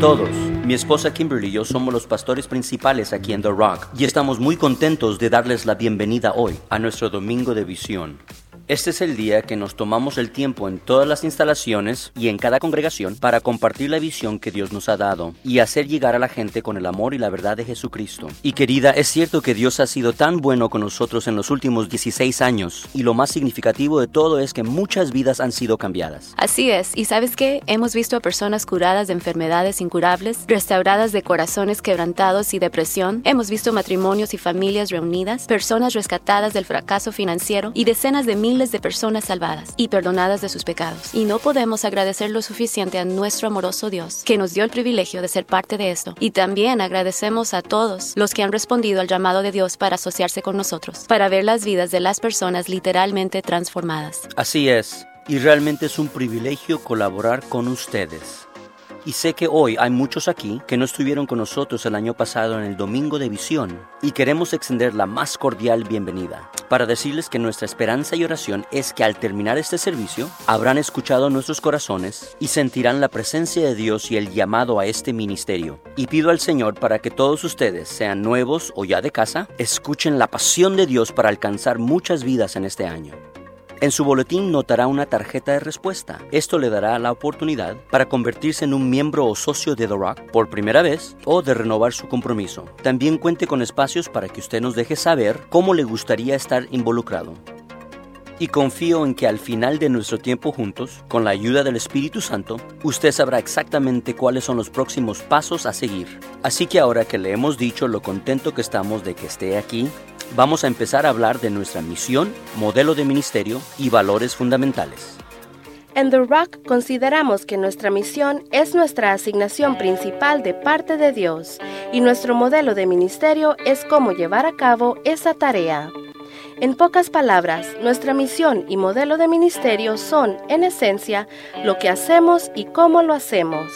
Todos. Mi esposa Kimberly y yo somos los pastores principales aquí en The Rock y estamos muy contentos de darles la bienvenida hoy a nuestro Domingo de Visión. Este es el día que nos tomamos el tiempo en todas las instalaciones y en cada congregación para compartir la visión que Dios nos ha dado y hacer llegar a la gente con el amor y la verdad de Jesucristo. Y querida, es cierto que Dios ha sido tan bueno con nosotros en los últimos 16 años y lo más significativo de todo es que muchas vidas han sido cambiadas. Así es, y sabes qué, hemos visto a personas curadas de enfermedades incurables, restauradas de corazones quebrantados y depresión, hemos visto matrimonios y familias reunidas, personas rescatadas del fracaso financiero y decenas de miles de personas salvadas y perdonadas de sus pecados. Y no podemos agradecer lo suficiente a nuestro amoroso Dios, que nos dio el privilegio de ser parte de esto. Y también agradecemos a todos los que han respondido al llamado de Dios para asociarse con nosotros, para ver las vidas de las personas literalmente transformadas. Así es, y realmente es un privilegio colaborar con ustedes. Y sé que hoy hay muchos aquí que no estuvieron con nosotros el año pasado en el Domingo de Visión y queremos extender la más cordial bienvenida para decirles que nuestra esperanza y oración es que al terminar este servicio habrán escuchado nuestros corazones y sentirán la presencia de Dios y el llamado a este ministerio. Y pido al Señor para que todos ustedes, sean nuevos o ya de casa, escuchen la pasión de Dios para alcanzar muchas vidas en este año. En su boletín notará una tarjeta de respuesta. Esto le dará la oportunidad para convertirse en un miembro o socio de The Rock por primera vez o de renovar su compromiso. También cuente con espacios para que usted nos deje saber cómo le gustaría estar involucrado. Y confío en que al final de nuestro tiempo juntos, con la ayuda del Espíritu Santo, usted sabrá exactamente cuáles son los próximos pasos a seguir. Así que ahora que le hemos dicho lo contento que estamos de que esté aquí, vamos a empezar a hablar de nuestra misión, modelo de ministerio y valores fundamentales. En The Rock consideramos que nuestra misión es nuestra asignación principal de parte de Dios y nuestro modelo de ministerio es cómo llevar a cabo esa tarea. En pocas palabras, nuestra misión y modelo de ministerio son, en esencia, lo que hacemos y cómo lo hacemos.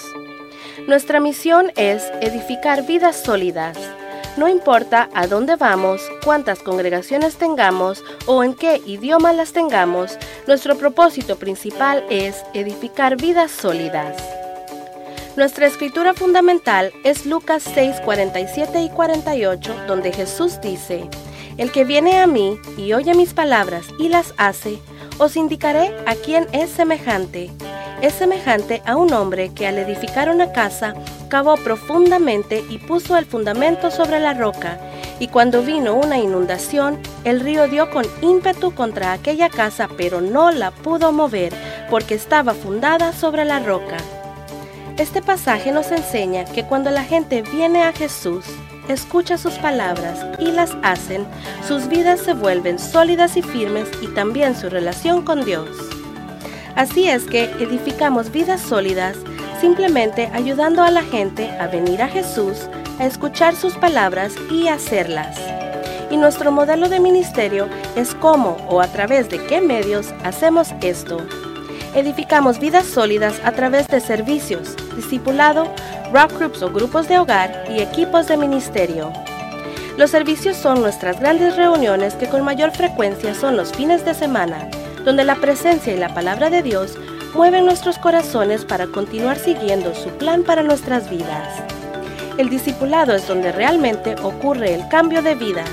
Nuestra misión es edificar vidas sólidas, no importa a dónde vamos, cuántas congregaciones tengamos o en qué idioma las tengamos, nuestro propósito principal es edificar vidas sólidas. Nuestra escritura fundamental es Lucas 6, 47 y 48, donde Jesús dice, El que viene a mí y oye mis palabras y las hace, os indicaré a quién es semejante es semejante a un hombre que al edificar una casa cavó profundamente y puso el fundamento sobre la roca, y cuando vino una inundación, el río dio con ímpetu contra aquella casa, pero no la pudo mover, porque estaba fundada sobre la roca. Este pasaje nos enseña que cuando la gente viene a Jesús, escucha sus palabras y las hacen, sus vidas se vuelven sólidas y firmes y también su relación con Dios. Así es que edificamos vidas sólidas simplemente ayudando a la gente a venir a Jesús, a escuchar sus palabras y hacerlas. Y nuestro modelo de ministerio es cómo o a través de qué medios hacemos esto. Edificamos vidas sólidas a través de servicios, discipulado, rock groups o grupos de hogar y equipos de ministerio. Los servicios son nuestras grandes reuniones que con mayor frecuencia son los fines de semana donde la presencia y la palabra de Dios mueven nuestros corazones para continuar siguiendo su plan para nuestras vidas. El discipulado es donde realmente ocurre el cambio de vidas,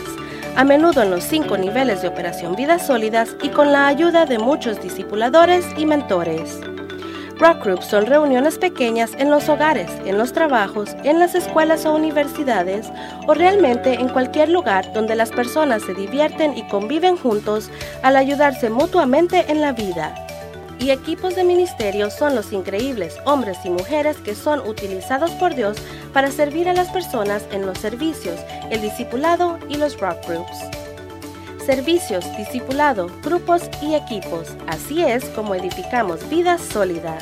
a menudo en los cinco niveles de operación Vidas Sólidas y con la ayuda de muchos discipuladores y mentores. Rock Groups son reuniones pequeñas en los hogares, en los trabajos, en las escuelas o universidades o realmente en cualquier lugar donde las personas se divierten y conviven juntos al ayudarse mutuamente en la vida. Y equipos de ministerio son los increíbles hombres y mujeres que son utilizados por Dios para servir a las personas en los servicios, el discipulado y los rock groups servicios, discipulado, grupos y equipos. Así es como edificamos vidas sólidas.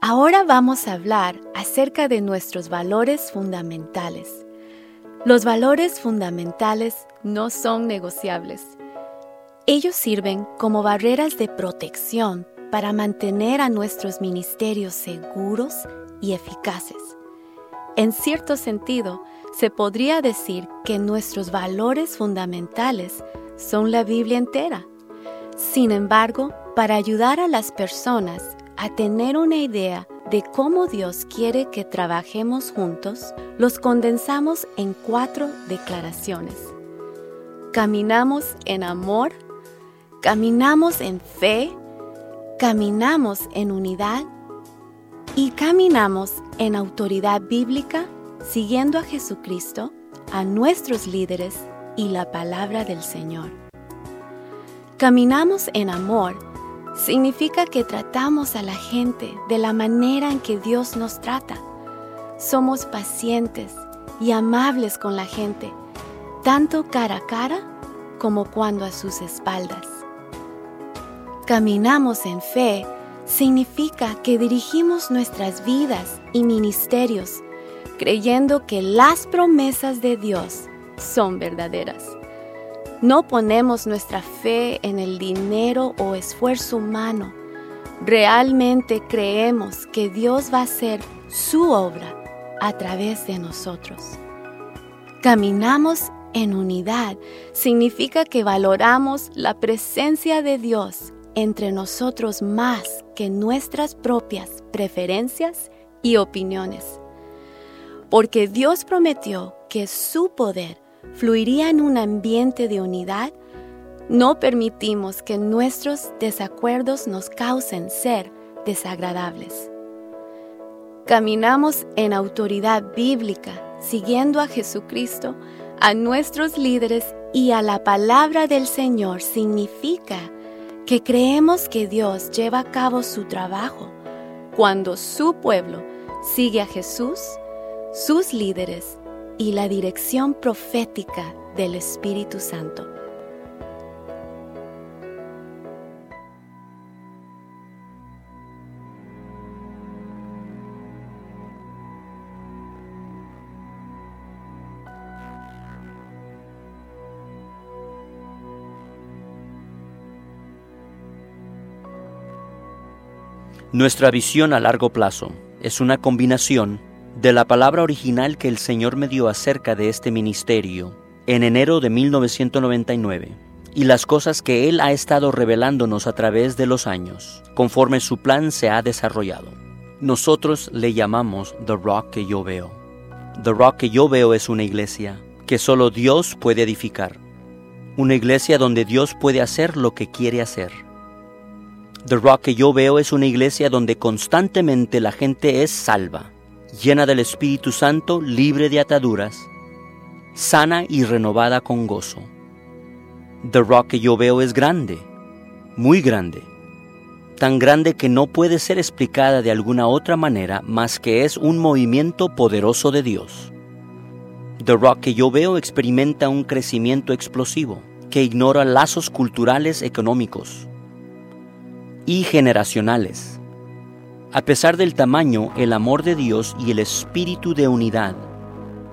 Ahora vamos a hablar acerca de nuestros valores fundamentales. Los valores fundamentales no son negociables. Ellos sirven como barreras de protección para mantener a nuestros ministerios seguros y eficaces. En cierto sentido, se podría decir que nuestros valores fundamentales son la Biblia entera. Sin embargo, para ayudar a las personas a tener una idea de cómo Dios quiere que trabajemos juntos, los condensamos en cuatro declaraciones. Caminamos en amor, caminamos en fe, caminamos en unidad y caminamos en autoridad bíblica siguiendo a Jesucristo, a nuestros líderes y la palabra del Señor. Caminamos en amor significa que tratamos a la gente de la manera en que Dios nos trata. Somos pacientes y amables con la gente, tanto cara a cara como cuando a sus espaldas. Caminamos en fe significa que dirigimos nuestras vidas y ministerios creyendo que las promesas de Dios son verdaderas. No ponemos nuestra fe en el dinero o esfuerzo humano. Realmente creemos que Dios va a hacer su obra a través de nosotros. Caminamos en unidad significa que valoramos la presencia de Dios entre nosotros más que nuestras propias preferencias y opiniones. Porque Dios prometió que su poder fluiría en un ambiente de unidad, no permitimos que nuestros desacuerdos nos causen ser desagradables. Caminamos en autoridad bíblica, siguiendo a Jesucristo, a nuestros líderes y a la palabra del Señor significa que creemos que Dios lleva a cabo su trabajo cuando su pueblo sigue a Jesús, sus líderes y la dirección profética del Espíritu Santo. Nuestra visión a largo plazo es una combinación de la palabra original que el Señor me dio acerca de este ministerio en enero de 1999 y las cosas que Él ha estado revelándonos a través de los años, conforme su plan se ha desarrollado. Nosotros le llamamos The Rock que yo veo. The Rock que yo veo es una iglesia que solo Dios puede edificar, una iglesia donde Dios puede hacer lo que quiere hacer. The Rock que yo veo es una iglesia donde constantemente la gente es salva, llena del Espíritu Santo, libre de ataduras, sana y renovada con gozo. The Rock que yo veo es grande, muy grande, tan grande que no puede ser explicada de alguna otra manera más que es un movimiento poderoso de Dios. The Rock que yo veo experimenta un crecimiento explosivo que ignora lazos culturales, económicos y generacionales a pesar del tamaño, el amor de Dios y el espíritu de unidad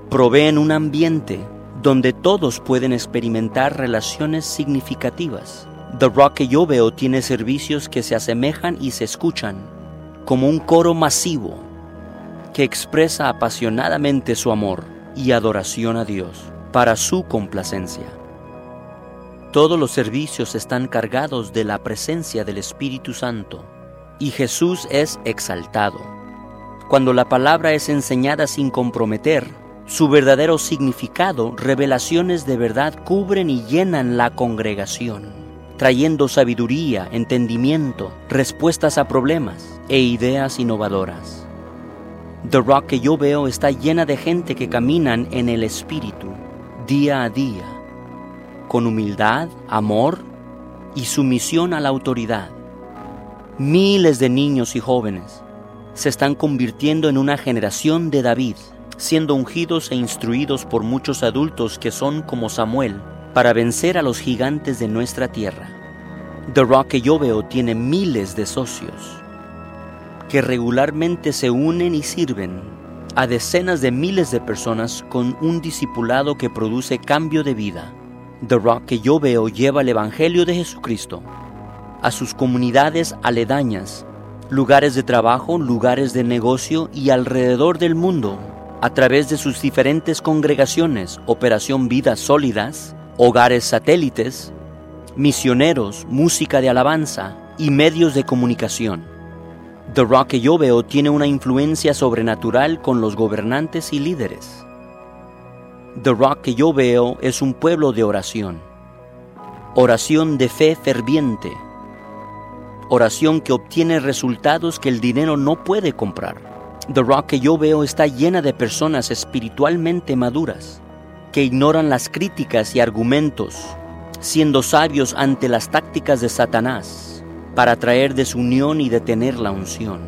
proveen un ambiente donde todos pueden experimentar relaciones significativas. The Rock que yo veo tiene servicios que se asemejan y se escuchan como un coro masivo que expresa apasionadamente su amor y adoración a Dios para su complacencia. Todos los servicios están cargados de la presencia del Espíritu Santo y Jesús es exaltado. Cuando la palabra es enseñada sin comprometer, su verdadero significado, revelaciones de verdad cubren y llenan la congregación, trayendo sabiduría, entendimiento, respuestas a problemas e ideas innovadoras. The Rock que yo veo está llena de gente que caminan en el Espíritu, día a día, con humildad, amor y sumisión a la autoridad Miles de niños y jóvenes se están convirtiendo en una generación de David, siendo ungidos e instruidos por muchos adultos que son como Samuel, para vencer a los gigantes de nuestra tierra. The Rock que yo veo tiene miles de socios que regularmente se unen y sirven a decenas de miles de personas con un discipulado que produce cambio de vida. The Rock que yo veo lleva el Evangelio de Jesucristo a sus comunidades aledañas, lugares de trabajo, lugares de negocio y alrededor del mundo, a través de sus diferentes congregaciones, Operación Vidas Sólidas, hogares satélites, misioneros, música de alabanza, y medios de comunicación. The Rock que yo veo tiene una influencia sobrenatural con los gobernantes y líderes. The Rock que yo veo es un pueblo de oración. Oración de fe ferviente. Oración que obtiene resultados que el dinero no puede comprar. The Rock que yo veo está llena de personas espiritualmente maduras, que ignoran las críticas y argumentos, siendo sabios ante las tácticas de Satanás para traer desunión y detener la unción.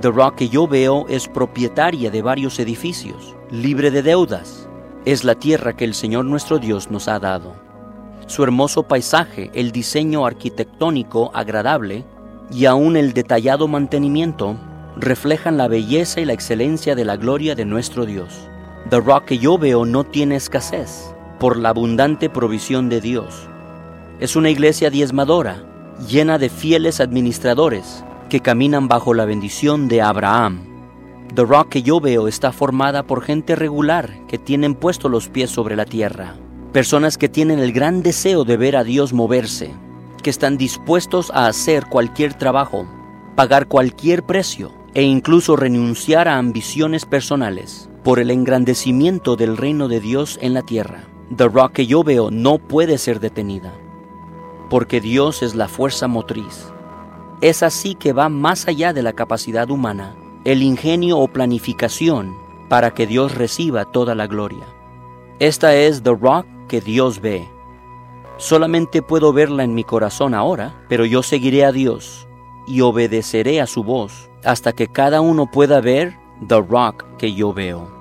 The Rock que yo veo es propietaria de varios edificios, libre de deudas. Es la tierra que el Señor nuestro Dios nos ha dado. Su hermoso paisaje, el diseño arquitectónico agradable y aún el detallado mantenimiento reflejan la belleza y la excelencia de la gloria de nuestro Dios. The Rock que yo veo no tiene escasez por la abundante provisión de Dios. Es una iglesia diezmadora, llena de fieles administradores que caminan bajo la bendición de Abraham. The Rock que yo veo está formada por gente regular que tienen puesto los pies sobre la tierra. Personas que tienen el gran deseo de ver a Dios moverse, que están dispuestos a hacer cualquier trabajo, pagar cualquier precio e incluso renunciar a ambiciones personales por el engrandecimiento del reino de Dios en la tierra. The Rock que yo veo no puede ser detenida porque Dios es la fuerza motriz. Es así que va más allá de la capacidad humana, el ingenio o planificación para que Dios reciba toda la gloria. Esta es The Rock que Dios ve. Solamente puedo verla en mi corazón ahora, pero yo seguiré a Dios y obedeceré a su voz hasta que cada uno pueda ver The Rock que yo veo.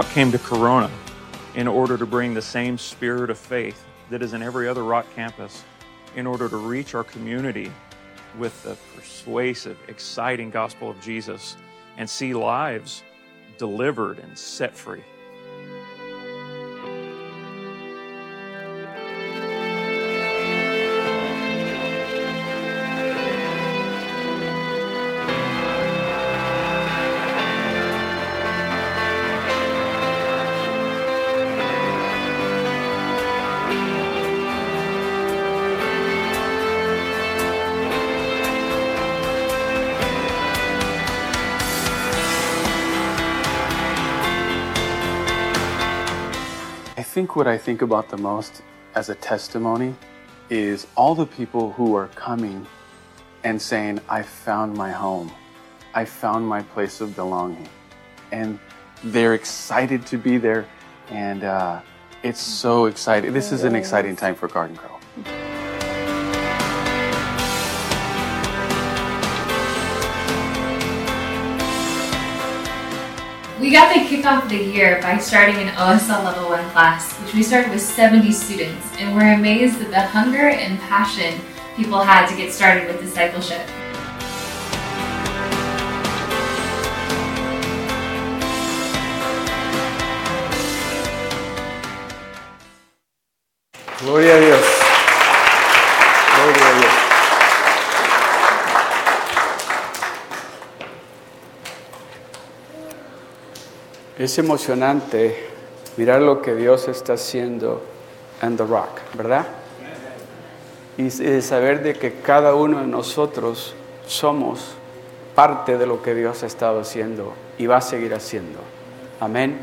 Rock came to Corona in order to bring the same spirit of faith that is in every other Rock campus in order to reach our community with the persuasive, exciting gospel of Jesus and see lives delivered and set free. Think what I think about the most as a testimony is all the people who are coming and saying, I found my home. I found my place of belonging. And they're excited to be there. And uh, it's so exciting. This is an exciting time for Garden Grove. We got the kickoff of the year by starting an OSL Level 1 class, which we started with 70 students, and we're amazed at the hunger and passion people had to get started with discipleship. Gloria Es emocionante mirar lo que Dios está haciendo en The Rock, ¿verdad? Y saber de que cada uno de nosotros somos parte de lo que Dios ha estado haciendo y va a seguir haciendo. Amén.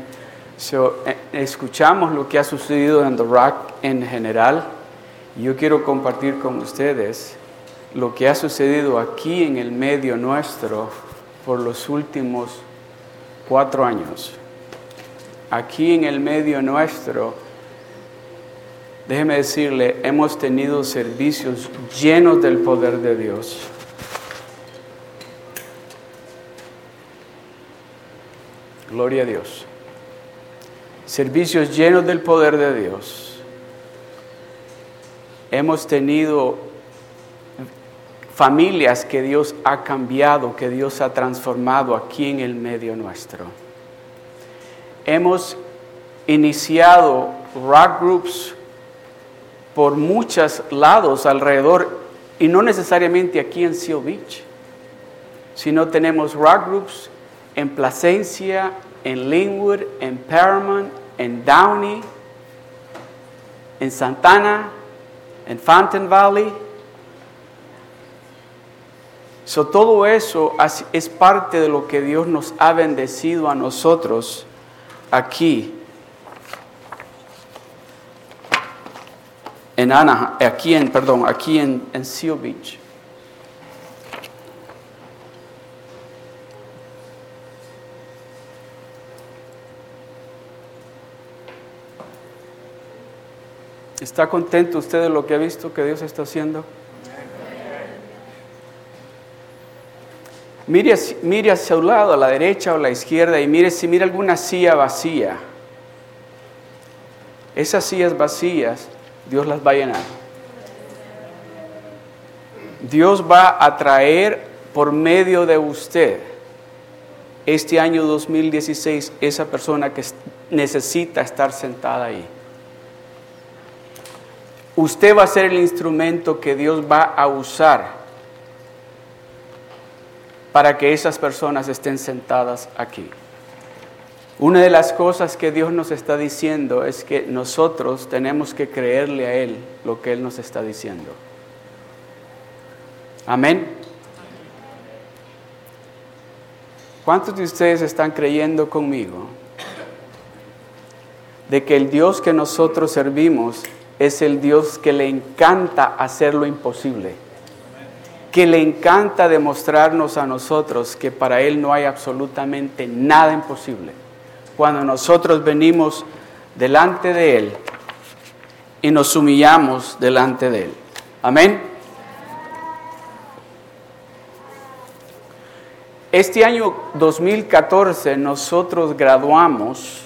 So, eh, escuchamos lo que ha sucedido en The Rock en general. Yo quiero compartir con ustedes lo que ha sucedido aquí en el medio nuestro por los últimos cuatro años. Aquí en el medio nuestro, déjeme decirle, hemos tenido servicios llenos del poder de Dios. Gloria a Dios. Servicios llenos del poder de Dios. Hemos tenido familias que Dios ha cambiado, que Dios ha transformado aquí en el medio nuestro. Hemos iniciado rock groups por muchos lados alrededor y no necesariamente aquí en Seal Beach, sino tenemos rock groups en Plasencia, en Linwood, en Paramount, en Downey, en Santana, en Fountain Valley. So, todo eso es parte de lo que Dios nos ha bendecido a nosotros aquí en Anaheim, aquí en, perdón, aquí en, en Seal Beach. ¿Está contento usted de lo que ha visto que Dios está haciendo? Mire, mire hacia un lado, a la derecha o a la izquierda, y mire si mira alguna silla vacía. Esas sillas vacías, Dios las va a llenar. Dios va a traer por medio de usted este año 2016 esa persona que necesita estar sentada ahí. Usted va a ser el instrumento que Dios va a usar para que esas personas estén sentadas aquí. Una de las cosas que Dios nos está diciendo es que nosotros tenemos que creerle a Él lo que Él nos está diciendo. Amén. ¿Cuántos de ustedes están creyendo conmigo de que el Dios que nosotros servimos es el Dios que le encanta hacer lo imposible, que le encanta demostrarnos a nosotros que para Él no hay absolutamente nada imposible. Cuando nosotros venimos delante de Él y nos humillamos delante de Él. Amén. Este año 2014 nosotros graduamos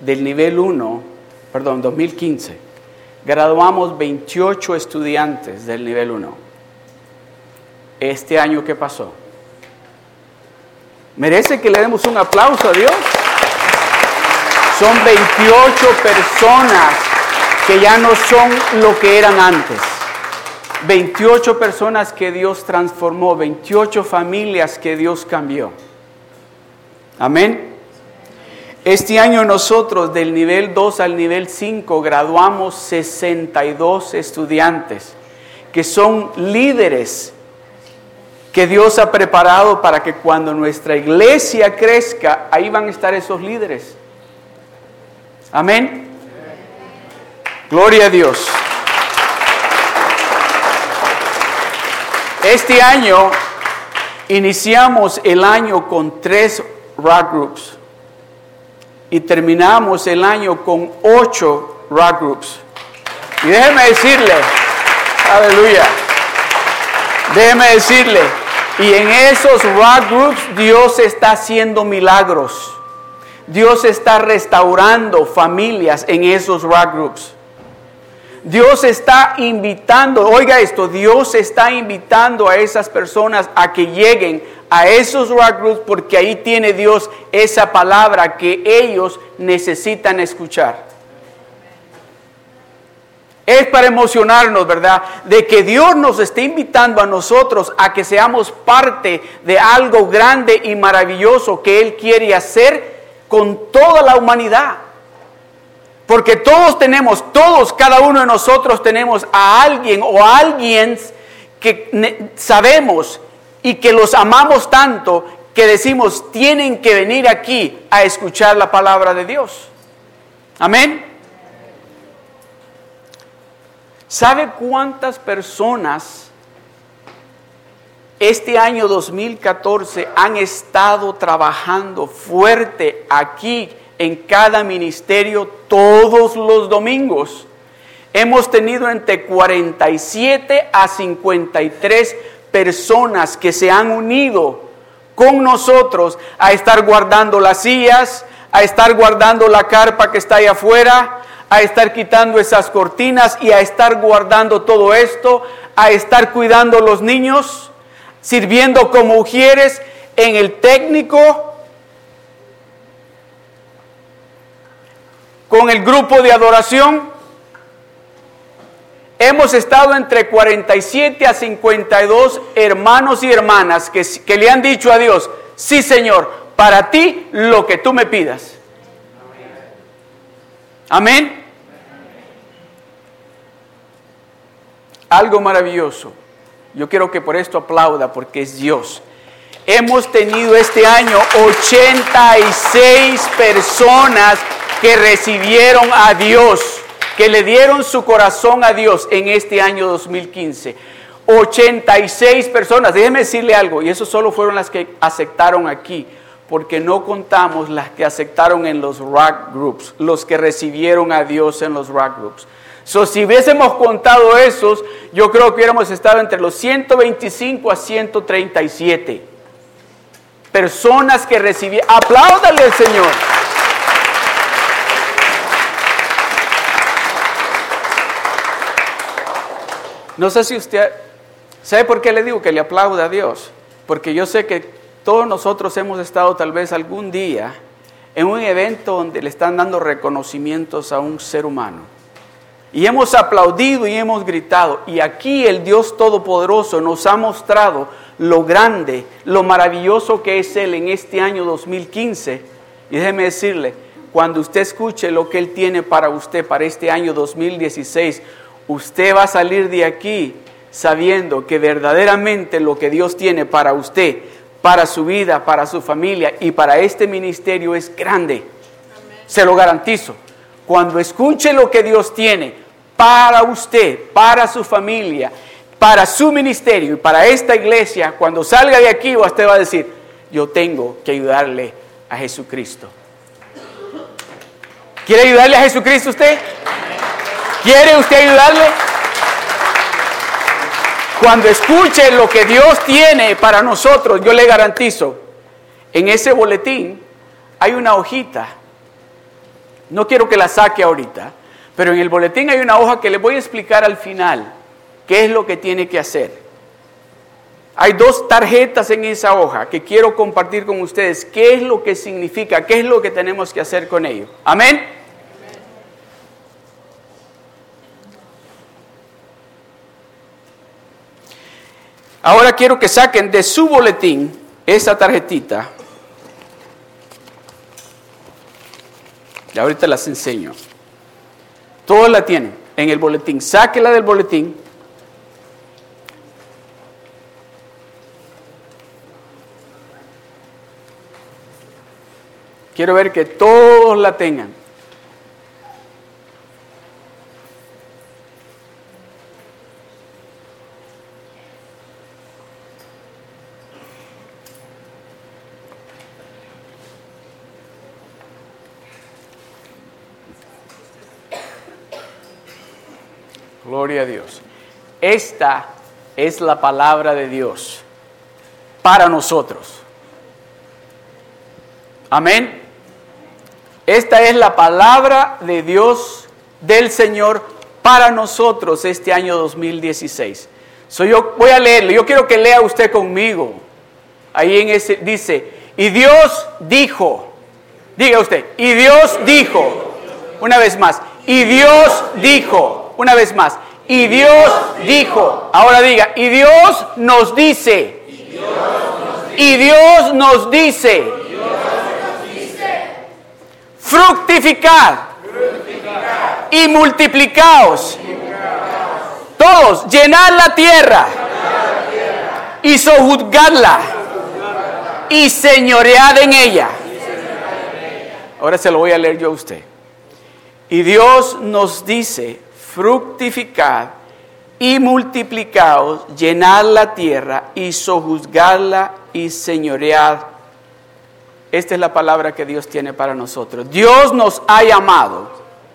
del nivel 1, perdón, 2015 graduamos 28 estudiantes del nivel 1. Este año, ¿qué pasó? ¿Merece que le demos un aplauso a Dios? Son 28 personas que ya no son lo que eran antes. 28 personas que Dios transformó, 28 familias que Dios cambió. Amén. Este año nosotros del nivel 2 al nivel 5 graduamos 62 estudiantes que son líderes que Dios ha preparado para que cuando nuestra iglesia crezca, ahí van a estar esos líderes. Amén. Gloria a Dios. Este año iniciamos el año con tres rock groups y terminamos el año con ocho rock groups. Y déjeme decirle, aleluya, déjeme decirle, y en esos rock groups Dios está haciendo milagros. Dios está restaurando familias en esos rock groups. Dios está invitando, oiga esto, Dios está invitando a esas personas a que lleguen a esos rock groups porque ahí tiene Dios esa palabra que ellos necesitan escuchar. Es para emocionarnos, ¿verdad? De que Dios nos está invitando a nosotros a que seamos parte de algo grande y maravilloso que Él quiere hacer con toda la humanidad. Porque todos tenemos, todos, cada uno de nosotros tenemos a alguien o a alguien que sabemos y que los amamos tanto que decimos tienen que venir aquí a escuchar la palabra de Dios. Amén. ¿Sabe cuántas personas este año 2014 han estado trabajando fuerte aquí en cada ministerio todos los domingos? Hemos tenido entre 47 a 53 personas que se han unido con nosotros a estar guardando las sillas, a estar guardando la carpa que está ahí afuera, a estar quitando esas cortinas y a estar guardando todo esto, a estar cuidando los niños, sirviendo como ujieres en el técnico, con el grupo de adoración. Hemos estado entre 47 a 52 hermanos y hermanas que, que le han dicho a Dios, sí Señor, para ti lo que tú me pidas. Amén. Algo maravilloso. Yo quiero que por esto aplauda porque es Dios. Hemos tenido este año 86 personas que recibieron a Dios, que le dieron su corazón a Dios en este año 2015. 86 personas. Déjeme decirle algo, y eso solo fueron las que aceptaron aquí porque no contamos las que aceptaron en los rock groups, los que recibieron a Dios en los rock groups. Si hubiésemos contado esos, yo creo que hubiéramos estado entre los 125 a 137 personas que recibieron. Apláudale al Señor. No sé si usted, ¿sabe por qué le digo que le aplauda a Dios? Porque yo sé que todos nosotros hemos estado tal vez algún día en un evento donde le están dando reconocimientos a un ser humano. Y hemos aplaudido y hemos gritado. Y aquí el Dios Todopoderoso nos ha mostrado lo grande, lo maravilloso que es Él en este año 2015. Y déjeme decirle, cuando usted escuche lo que Él tiene para usted para este año 2016, usted va a salir de aquí sabiendo que verdaderamente lo que Dios tiene para usted para su vida, para su familia y para este ministerio es grande. Se lo garantizo. Cuando escuche lo que Dios tiene para usted, para su familia, para su ministerio y para esta iglesia, cuando salga de aquí usted va a decir, yo tengo que ayudarle a Jesucristo. ¿Quiere ayudarle a Jesucristo usted? ¿Quiere usted ayudarle? Cuando escuche lo que Dios tiene para nosotros, yo le garantizo, en ese boletín hay una hojita. No quiero que la saque ahorita, pero en el boletín hay una hoja que le voy a explicar al final qué es lo que tiene que hacer. Hay dos tarjetas en esa hoja que quiero compartir con ustedes. ¿Qué es lo que significa? ¿Qué es lo que tenemos que hacer con ello? Amén. Ahora quiero que saquen de su boletín esa tarjetita. Y ahorita las enseño. Todos la tienen en el boletín. Sáquela del boletín. Quiero ver que todos la tengan. Gloria a Dios. Esta es la palabra de Dios para nosotros. Amén. Esta es la palabra de Dios del Señor para nosotros este año 2016. So yo voy a leerlo. Yo quiero que lea usted conmigo. Ahí en ese dice, y Dios dijo, diga usted, y Dios dijo, una vez más, y Dios dijo, Una vez más. Y Dios dijo. Ahora diga, y Dios nos dice. Y Dios nos dice. Fructificad. Y multiplicaos. Todos, llenad la tierra. Y sojuzgadla. Y señoread en ella. Ahora se lo voy a leer yo a usted. Y Dios nos dice, fructificad y multiplicaos, llenad la tierra y sojuzgadla y señoread. Esta es la palabra que Dios tiene para nosotros. Dios nos ha llamado,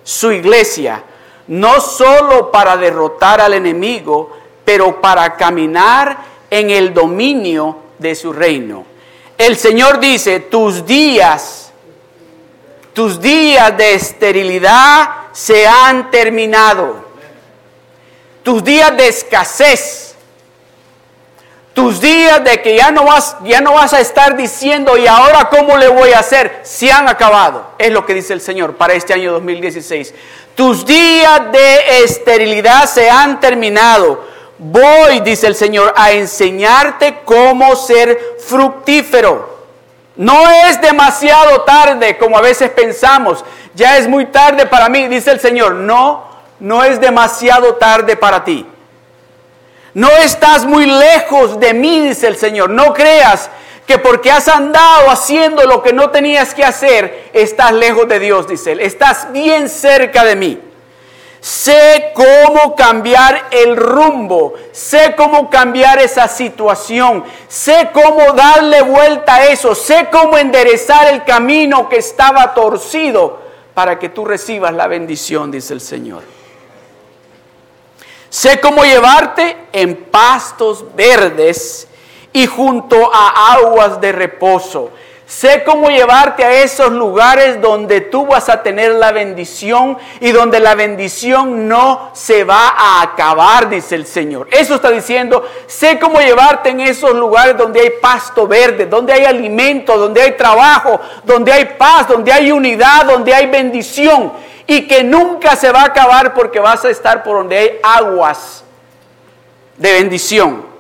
su iglesia, no solo para derrotar al enemigo, pero para caminar en el dominio de su reino. El Señor dice, tus días, tus días de esterilidad se han terminado. Tus días de escasez, tus días de que ya no vas, ya no vas a estar diciendo, ¿y ahora cómo le voy a hacer? Se han acabado. Es lo que dice el Señor para este año 2016. Tus días de esterilidad se han terminado. Voy, dice el Señor, a enseñarte cómo ser fructífero. No es demasiado tarde como a veces pensamos. Ya es muy tarde para mí, dice el Señor. No, no es demasiado tarde para ti. No estás muy lejos de mí, dice el Señor. No creas que porque has andado haciendo lo que no tenías que hacer, estás lejos de Dios, dice Él. Estás bien cerca de mí. Sé cómo cambiar el rumbo, sé cómo cambiar esa situación, sé cómo darle vuelta a eso, sé cómo enderezar el camino que estaba torcido para que tú recibas la bendición, dice el Señor. Sé cómo llevarte en pastos verdes y junto a aguas de reposo. Sé cómo llevarte a esos lugares donde tú vas a tener la bendición y donde la bendición no se va a acabar, dice el Señor. Eso está diciendo, sé cómo llevarte en esos lugares donde hay pasto verde, donde hay alimento, donde hay trabajo, donde hay paz, donde hay unidad, donde hay bendición y que nunca se va a acabar porque vas a estar por donde hay aguas de bendición.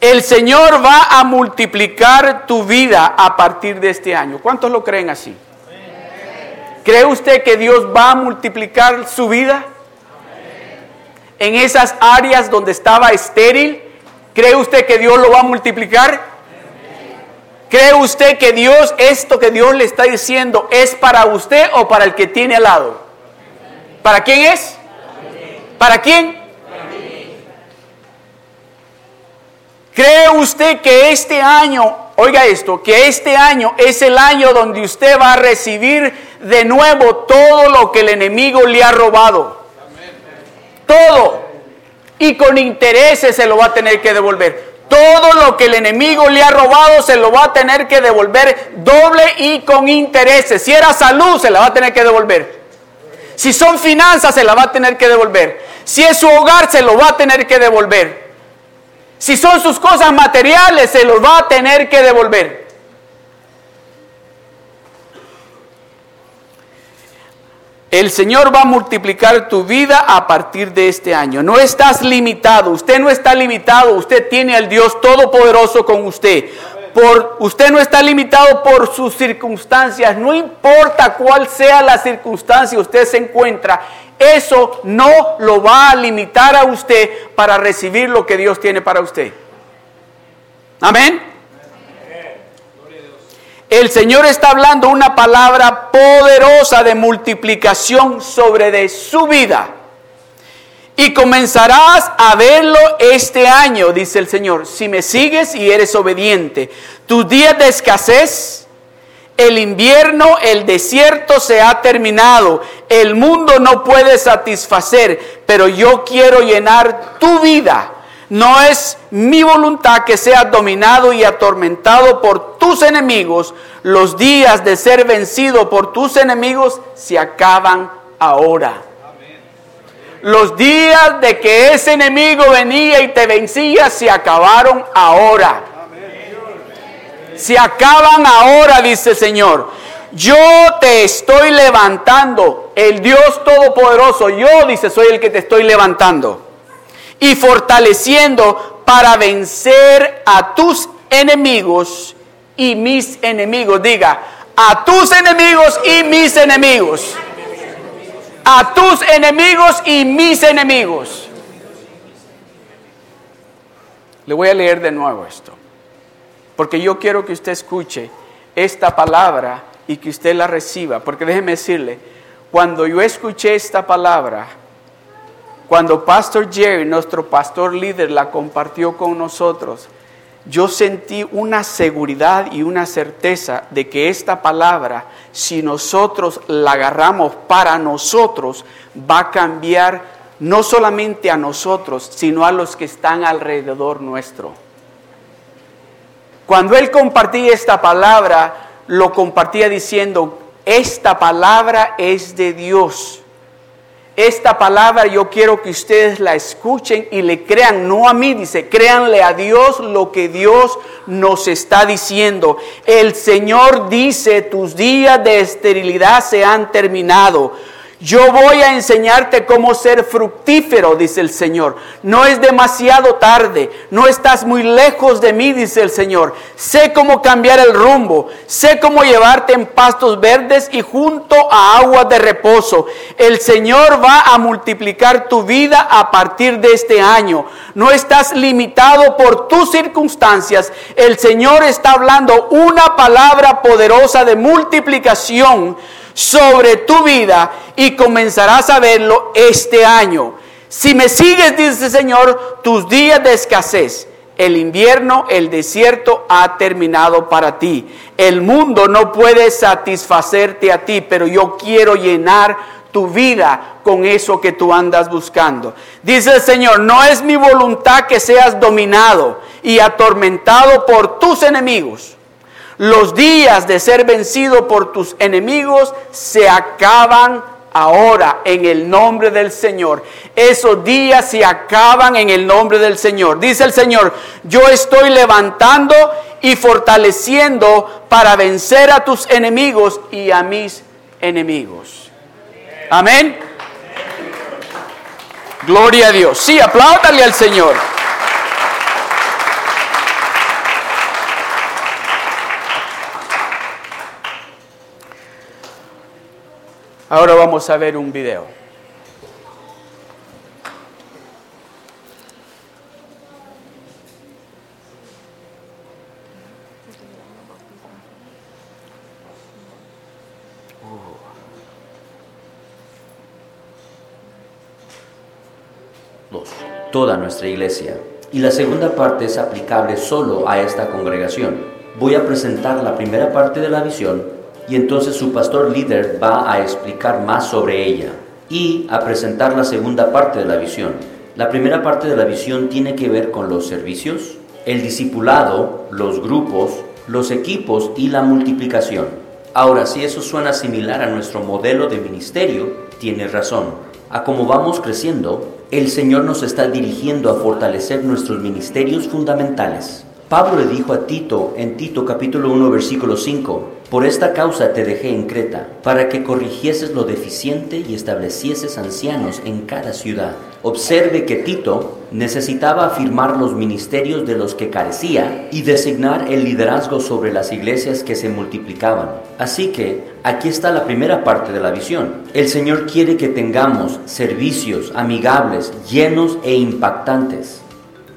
El Señor va a multiplicar tu vida a partir de este año. ¿Cuántos lo creen así? ¿Cree usted que Dios va a multiplicar su vida? En esas áreas donde estaba estéril, ¿cree usted que Dios lo va a multiplicar? ¿Cree usted que Dios, esto que Dios le está diciendo, es para usted o para el que tiene al lado? ¿Para quién es? ¿Para quién? ¿Cree usted que este año, oiga esto, que este año es el año donde usted va a recibir de nuevo todo lo que el enemigo le ha robado? Todo. Y con intereses se lo va a tener que devolver. Todo lo que el enemigo le ha robado se lo va a tener que devolver doble y con intereses. Si era salud, se la va a tener que devolver. Si son finanzas, se la va a tener que devolver. Si es su hogar, se lo va a tener que devolver. Si son sus cosas materiales, se los va a tener que devolver. El Señor va a multiplicar tu vida a partir de este año. No estás limitado, usted no está limitado, usted tiene al Dios Todopoderoso con usted. Por, usted no está limitado por sus circunstancias, no importa cuál sea la circunstancia usted se encuentra, eso no lo va a limitar a usted para recibir lo que Dios tiene para usted. Amén. El Señor está hablando una palabra poderosa de multiplicación sobre de su vida. Y comenzarás a verlo este año, dice el Señor, si me sigues y eres obediente. Tus días de escasez el invierno, el desierto se ha terminado. El mundo no puede satisfacer, pero yo quiero llenar tu vida. No es mi voluntad que seas dominado y atormentado por tus enemigos. Los días de ser vencido por tus enemigos se acaban ahora. Los días de que ese enemigo venía y te vencía se acabaron ahora se acaban ahora, dice el Señor. yo te estoy levantando, el Dios Todopoderoso, yo dice, soy el que te estoy levantando y fortaleciendo para vencer a tus enemigos y mis enemigos. Diga, a tus enemigos y mis enemigos. A tus enemigos y mis enemigos. Le voy a leer de nuevo esto, porque yo quiero que usted escuche esta palabra y que usted la reciba, porque déjeme decirle, cuando yo escuché esta palabra, cuando Pastor Jerry, nuestro pastor líder, la compartió con nosotros, yo sentí una seguridad y una certeza de que esta palabra, si nosotros la agarramos para nosotros, va a cambiar no solamente a nosotros, sino a los que están alrededor nuestro. Cuando él compartía esta palabra, lo compartía diciendo, esta palabra es de Dios. Esta palabra yo quiero que ustedes la escuchen y le crean, no a mí, dice, créanle a Dios lo que Dios nos está diciendo. El Señor dice, tus días de esterilidad se han terminado yo voy a enseñarte cómo ser fructífero, dice el Señor. No es demasiado tarde, no estás muy lejos de mí, dice el Señor. Sé cómo cambiar el rumbo, sé cómo llevarte en pastos verdes y junto a aguas de reposo. El Señor va a multiplicar tu vida a partir de este año. No estás limitado por tus circunstancias. El Señor está hablando una palabra poderosa de multiplicación sobre tu vida y comenzarás a verlo este año. Si me sigues, dice el Señor, tus días de escasez, el invierno, el desierto ha terminado para ti. El mundo no puede satisfacerte a ti, pero yo quiero llenar tu vida con eso que tú andas buscando. Dice el Señor, no es mi voluntad que seas dominado y atormentado por tus enemigos los días de ser vencido por tus enemigos se acaban ahora en el nombre del Señor. Esos días se acaban en el nombre del Señor. Dice el Señor, yo estoy levantando y fortaleciendo para vencer a tus enemigos y a mis enemigos. Amén. Gloria a Dios. Sí, apláudale al Señor. Ahora vamos a ver un video. Toda nuestra iglesia. Y la segunda parte es aplicable solo a esta congregación. Voy a presentar la primera parte de la visión y entonces su pastor líder va a explicar más sobre ella y a presentar la segunda parte de la visión. La primera parte de la visión tiene que ver con los servicios, el discipulado, los grupos, los equipos y la multiplicación. Ahora, si eso suena similar a nuestro modelo de ministerio, tiene razón. A como vamos creciendo, el Señor nos está dirigiendo a fortalecer nuestros ministerios fundamentales. Pablo le dijo a Tito en Tito capítulo 1 versículo 5, por esta causa te dejé en Creta, para que corrigieses lo deficiente y establecieses ancianos en cada ciudad. Observe que Tito necesitaba afirmar los ministerios de los que carecía y designar el liderazgo sobre las iglesias que se multiplicaban. Así que aquí está la primera parte de la visión. El Señor quiere que tengamos servicios amigables, llenos e impactantes,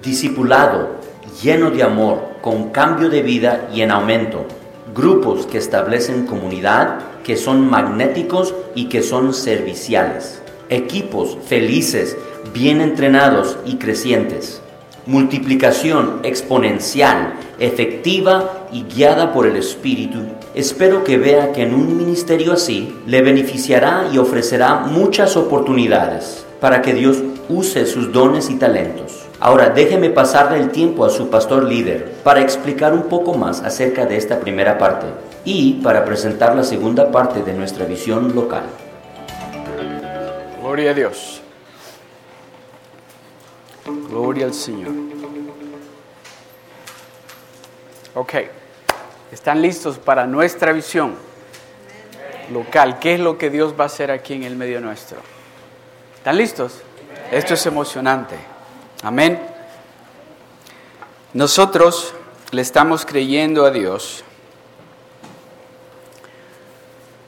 discipulado, lleno de amor, con cambio de vida y en aumento grupos que establecen comunidad, que son magnéticos y que son serviciales, equipos felices, bien entrenados y crecientes, multiplicación exponencial, efectiva y guiada por el Espíritu. Espero que vea que en un ministerio así le beneficiará y ofrecerá muchas oportunidades para que Dios use sus dones y talentos Ahora déjeme pasarle el tiempo a su pastor líder para explicar un poco más acerca de esta primera parte y para presentar la segunda parte de nuestra visión local. Gloria a Dios. Gloria al Señor. Ok, ¿están listos para nuestra visión? local. ¿Qué es lo que Dios va a hacer aquí en el medio nuestro? ¿Están listos? Esto es emocionante. Amén. Nosotros le estamos creyendo a Dios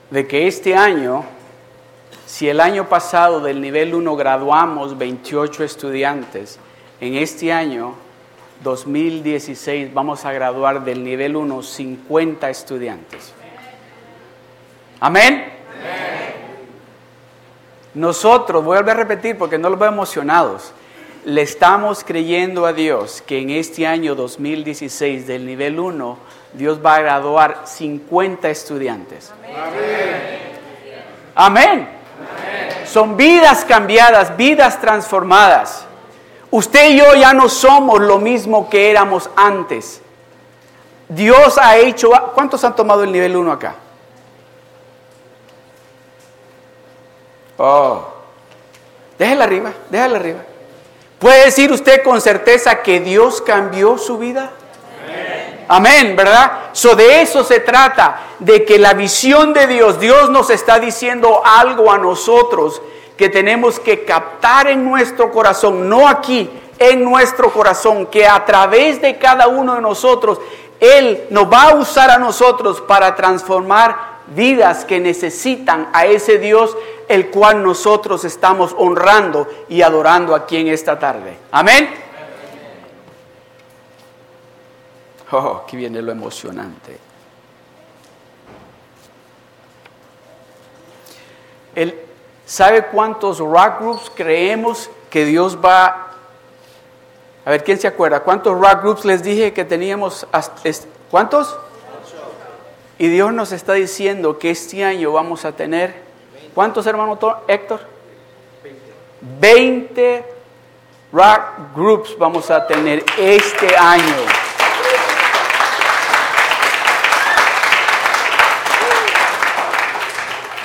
de que este año, si el año pasado del nivel 1 graduamos 28 estudiantes, en este año 2016 vamos a graduar del nivel 1 50 estudiantes. Amén. Nosotros, voy a volver a repetir porque no los veo emocionados, le estamos creyendo a Dios que en este año 2016 del nivel 1 Dios va a graduar 50 estudiantes. Amén. Son vidas cambiadas, vidas transformadas. Usted y yo ya no somos lo mismo que éramos antes. Dios ha hecho... ¿Cuántos han tomado el nivel 1 acá? Oh. Déjela arriba, déjela arriba. ¿Puede decir usted con certeza que Dios cambió su vida? Amén, ¿verdad? So de eso se trata, de que la visión de Dios, Dios nos está diciendo algo a nosotros que tenemos que captar en nuestro corazón, no aquí, en nuestro corazón, que a través de cada uno de nosotros, Él nos va a usar a nosotros para transformar vidas que necesitan a ese Dios el cual nosotros estamos honrando y adorando aquí en esta tarde. Amén. Oh, aquí viene lo emocionante. El, ¿Sabe cuántos rock groups creemos que Dios va a ver, ¿quién se acuerda? ¿Cuántos rock groups les dije que teníamos? ¿Cuántos? Y Dios nos está diciendo que este año vamos a tener, ¿cuántos hermanos Héctor? 20 rock groups vamos a tener este año.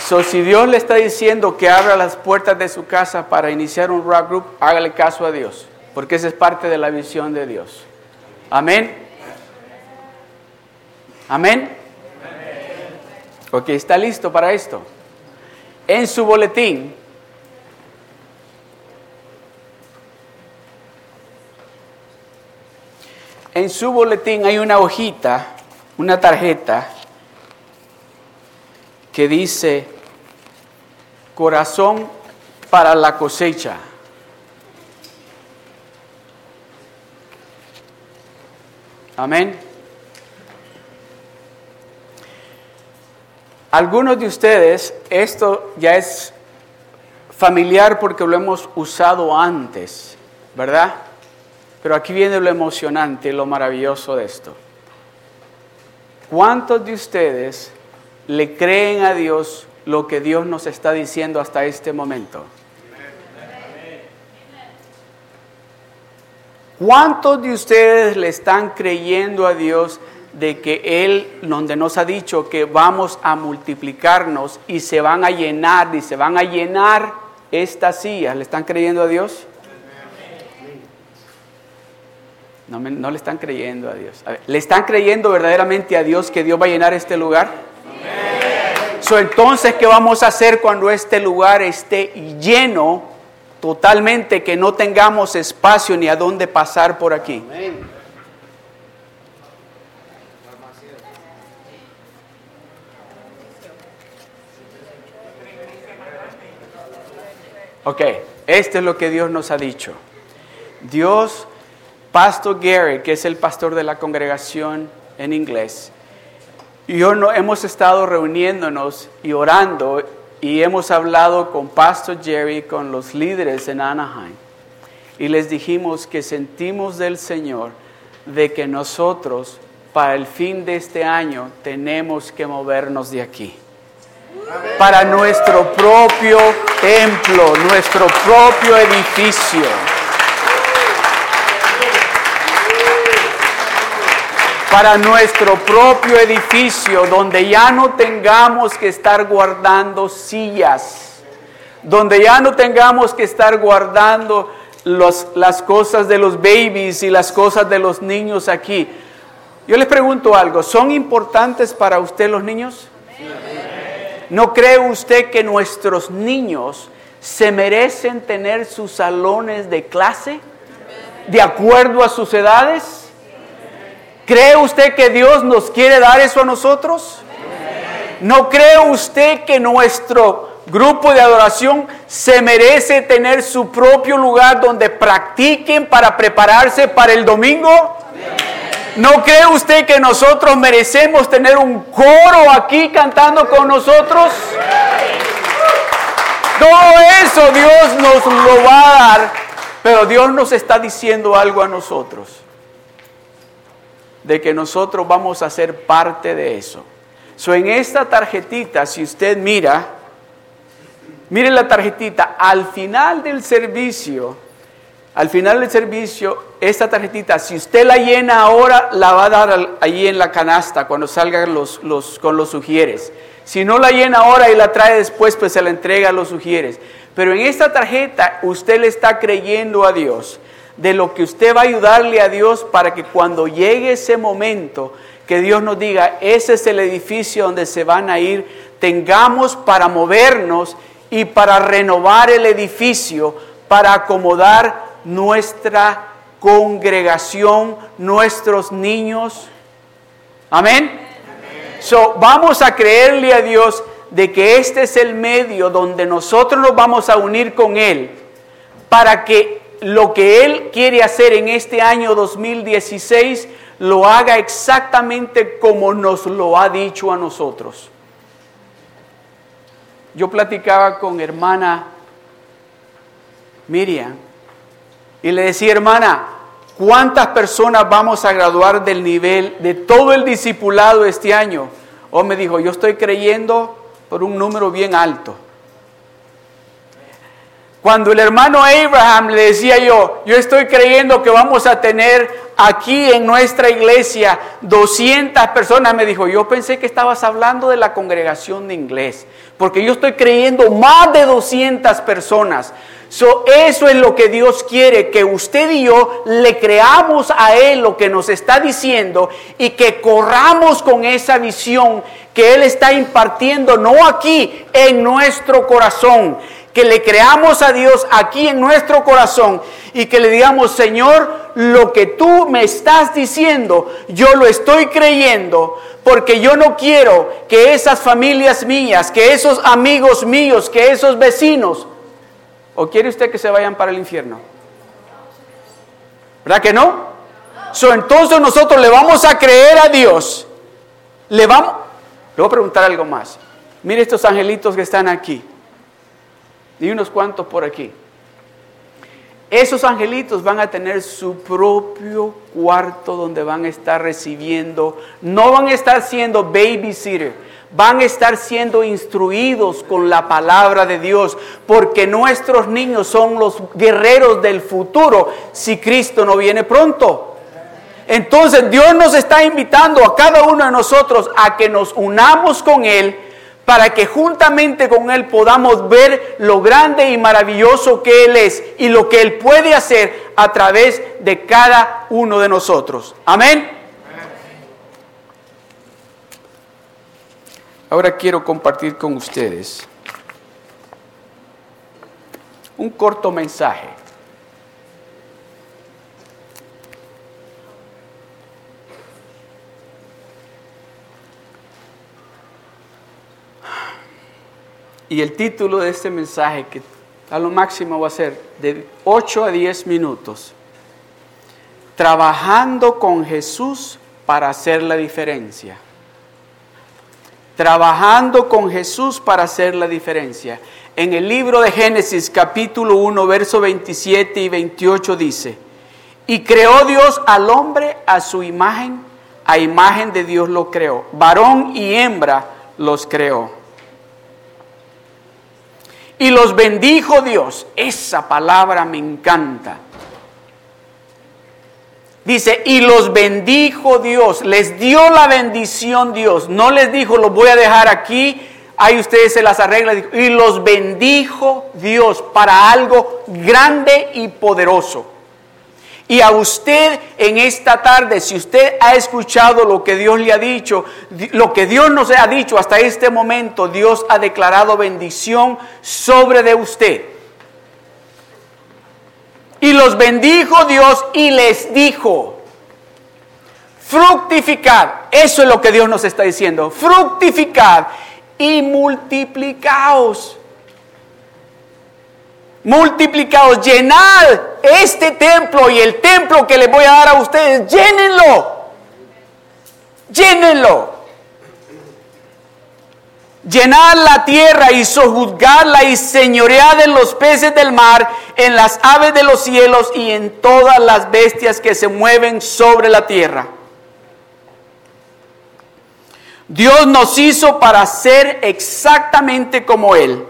So, si Dios le está diciendo que abra las puertas de su casa para iniciar un rock group, hágale caso a Dios, porque esa es parte de la visión de Dios. Amén. Amén. Ok, está listo para esto. En su boletín, en su boletín hay una hojita, una tarjeta que dice corazón para la cosecha. Amén. Algunos de ustedes, esto ya es familiar porque lo hemos usado antes, ¿verdad? Pero aquí viene lo emocionante, lo maravilloso de esto. ¿Cuántos de ustedes le creen a Dios lo que Dios nos está diciendo hasta este momento. ¿Cuántos de ustedes le están creyendo a Dios de que Él, donde nos ha dicho que vamos a multiplicarnos y se van a llenar y se van a llenar estas sillas, ¿le están creyendo a Dios? No, no le están creyendo a Dios. ¿Le están creyendo verdaderamente a Dios que Dios va a llenar este lugar? entonces, ¿qué vamos a hacer cuando este lugar esté lleno totalmente, que no tengamos espacio ni a dónde pasar por aquí? Ok, esto es lo que Dios nos ha dicho. Dios, Pastor Gary, que es el pastor de la congregación en inglés, y yo no, hemos estado reuniéndonos y orando y hemos hablado con Pastor Jerry, con los líderes en Anaheim. Y les dijimos que sentimos del Señor de que nosotros para el fin de este año tenemos que movernos de aquí. Para nuestro propio templo, nuestro propio edificio. para nuestro propio edificio, donde ya no tengamos que estar guardando sillas, donde ya no tengamos que estar guardando las cosas de los babies y las cosas de los niños aquí. Yo les pregunto algo, ¿son importantes para usted los niños? ¿No cree usted que nuestros niños se merecen tener sus salones de clase de acuerdo a sus edades? ¿Cree usted que Dios nos quiere dar eso a nosotros? ¿No cree usted que nuestro grupo de adoración se merece tener su propio lugar donde practiquen para prepararse para el domingo? ¿No cree usted que nosotros merecemos tener un coro aquí cantando con nosotros? Todo eso Dios nos lo va a dar, pero Dios nos está diciendo algo a nosotros, de que nosotros vamos a ser parte de eso. So, en esta tarjetita, si usted mira, mire la tarjetita, al final del servicio, al final del servicio, esta tarjetita, si usted la llena ahora, la va a dar ahí en la canasta cuando salgan los, los, con los sugieres. Si no la llena ahora y la trae después, pues se la entrega a los sugieres. Pero en esta tarjeta usted le está creyendo a Dios de lo que usted va a ayudarle a Dios para que cuando llegue ese momento que Dios nos diga, ese es el edificio donde se van a ir, tengamos para movernos y para renovar el edificio, para acomodar nuestra congregación, nuestros niños. Amén. So, vamos a creerle a Dios de que este es el medio donde nosotros nos vamos a unir con Él para que lo que Él quiere hacer en este año 2016 lo haga exactamente como nos lo ha dicho a nosotros. Yo platicaba con hermana Miriam y le decía, hermana, ¿Cuántas personas vamos a graduar del nivel de todo el discipulado este año? O me dijo, yo estoy creyendo por un número bien alto. Cuando el hermano Abraham le decía yo, yo estoy creyendo que vamos a tener aquí en nuestra iglesia 200 personas, me dijo, yo pensé que estabas hablando de la congregación de inglés, porque yo estoy creyendo más de 200 personas eso es lo que Dios quiere, que usted y yo le creamos a Él lo que nos está diciendo y que corramos con esa visión que Él está impartiendo, no aquí en nuestro corazón, que le creamos a Dios aquí en nuestro corazón y que le digamos, Señor, lo que tú me estás diciendo, yo lo estoy creyendo, porque yo no quiero que esas familias mías, que esos amigos míos, que esos vecinos, ¿O quiere usted que se vayan para el infierno? ¿Verdad que no? So, entonces nosotros le vamos a creer a Dios. Le vamos. Le voy a preguntar algo más. Mire estos angelitos que están aquí. Y unos cuantos por aquí. Esos angelitos van a tener su propio cuarto donde van a estar recibiendo. No van a estar siendo babysitter van a estar siendo instruidos con la palabra de Dios, porque nuestros niños son los guerreros del futuro si Cristo no viene pronto. Entonces Dios nos está invitando a cada uno de nosotros a que nos unamos con Él para que juntamente con Él podamos ver lo grande y maravilloso que Él es y lo que Él puede hacer a través de cada uno de nosotros. Amén. Ahora quiero compartir con ustedes un corto mensaje. Y el título de este mensaje, que a lo máximo va a ser de 8 a 10 minutos, trabajando con Jesús para hacer la diferencia trabajando con Jesús para hacer la diferencia. En el libro de Génesis capítulo 1, verso 27 y 28 dice, y creó Dios al hombre a su imagen, a imagen de Dios lo creó, varón y hembra los creó. Y los bendijo Dios, esa palabra me encanta Dice, y los bendijo Dios, les dio la bendición Dios, no les dijo, los voy a dejar aquí, ahí ustedes se las arreglan, y los bendijo Dios para algo grande y poderoso. Y a usted en esta tarde, si usted ha escuchado lo que Dios le ha dicho, lo que Dios nos ha dicho hasta este momento, Dios ha declarado bendición sobre de usted. Y los bendijo Dios y les dijo, fructificad. Eso es lo que Dios nos está diciendo. Fructificad y multiplicaos multiplicados, llenad este templo y el templo que les voy a dar a ustedes, llénenlo, llénenlo. Llenad la tierra y sojuzgadla y señoread en los peces del mar, en las aves de los cielos y en todas las bestias que se mueven sobre la tierra. Dios nos hizo para ser exactamente como Él.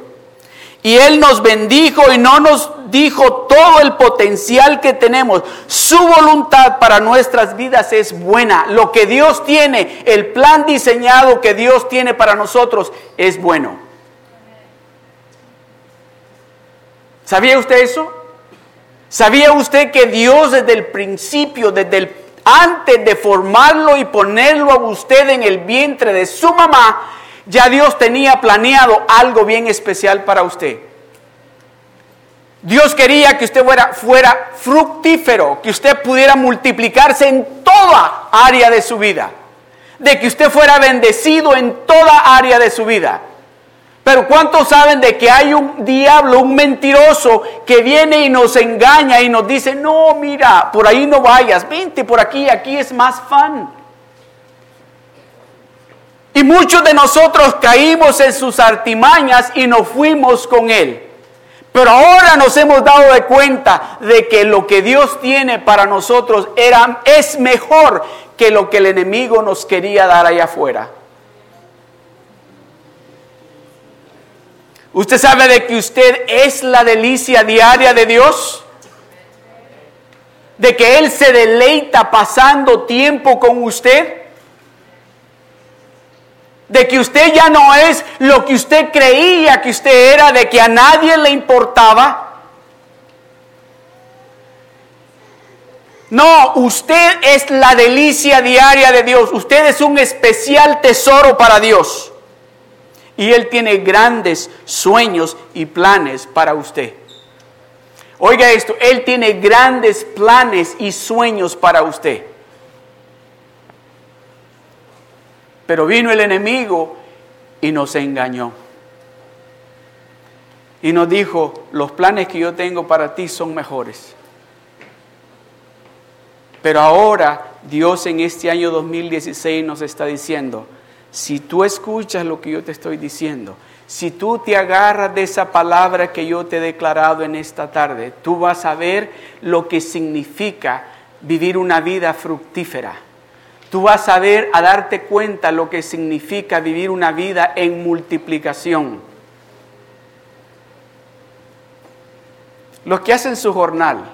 Y Él nos bendijo y no nos dijo todo el potencial que tenemos. Su voluntad para nuestras vidas es buena. Lo que Dios tiene, el plan diseñado que Dios tiene para nosotros es bueno. ¿Sabía usted eso? ¿Sabía usted que Dios desde el principio, desde antes de formarlo y ponerlo a usted en el vientre de su mamá, ya Dios tenía planeado algo bien especial para usted. Dios quería que usted fuera, fructífero, que usted pudiera multiplicarse en toda área de su vida, de que usted fuera bendecido en toda área de su vida. Pero ¿cuántos saben de que hay un diablo, un mentiroso que viene y nos engaña y nos dice, no, mira, por ahí no vayas, vente por aquí, aquí es más fan. Y muchos de nosotros caímos en sus artimañas y nos fuimos con él. Pero ahora nos hemos dado de cuenta de que lo que Dios tiene para nosotros era, es mejor que lo que el enemigo nos quería dar allá afuera. ¿Usted sabe de que usted es la delicia diaria de Dios? ¿De que Él se deleita pasando tiempo con usted? De que usted ya no es lo que usted creía que usted era, de que a nadie le importaba. No, usted es la delicia diaria de Dios. Usted es un especial tesoro para Dios. Y Él tiene grandes sueños y planes para usted. Oiga esto, Él tiene grandes planes y sueños para usted. Pero vino el enemigo y nos engañó. Y nos dijo, los planes que yo tengo para ti son mejores. Pero ahora Dios en este año 2016 nos está diciendo, si tú escuchas lo que yo te estoy diciendo, si tú te agarras de esa palabra que yo te he declarado en esta tarde, tú vas a ver lo que significa vivir una vida fructífera Tú vas a ver, a darte cuenta lo que significa vivir una vida en multiplicación. Los que hacen su jornal,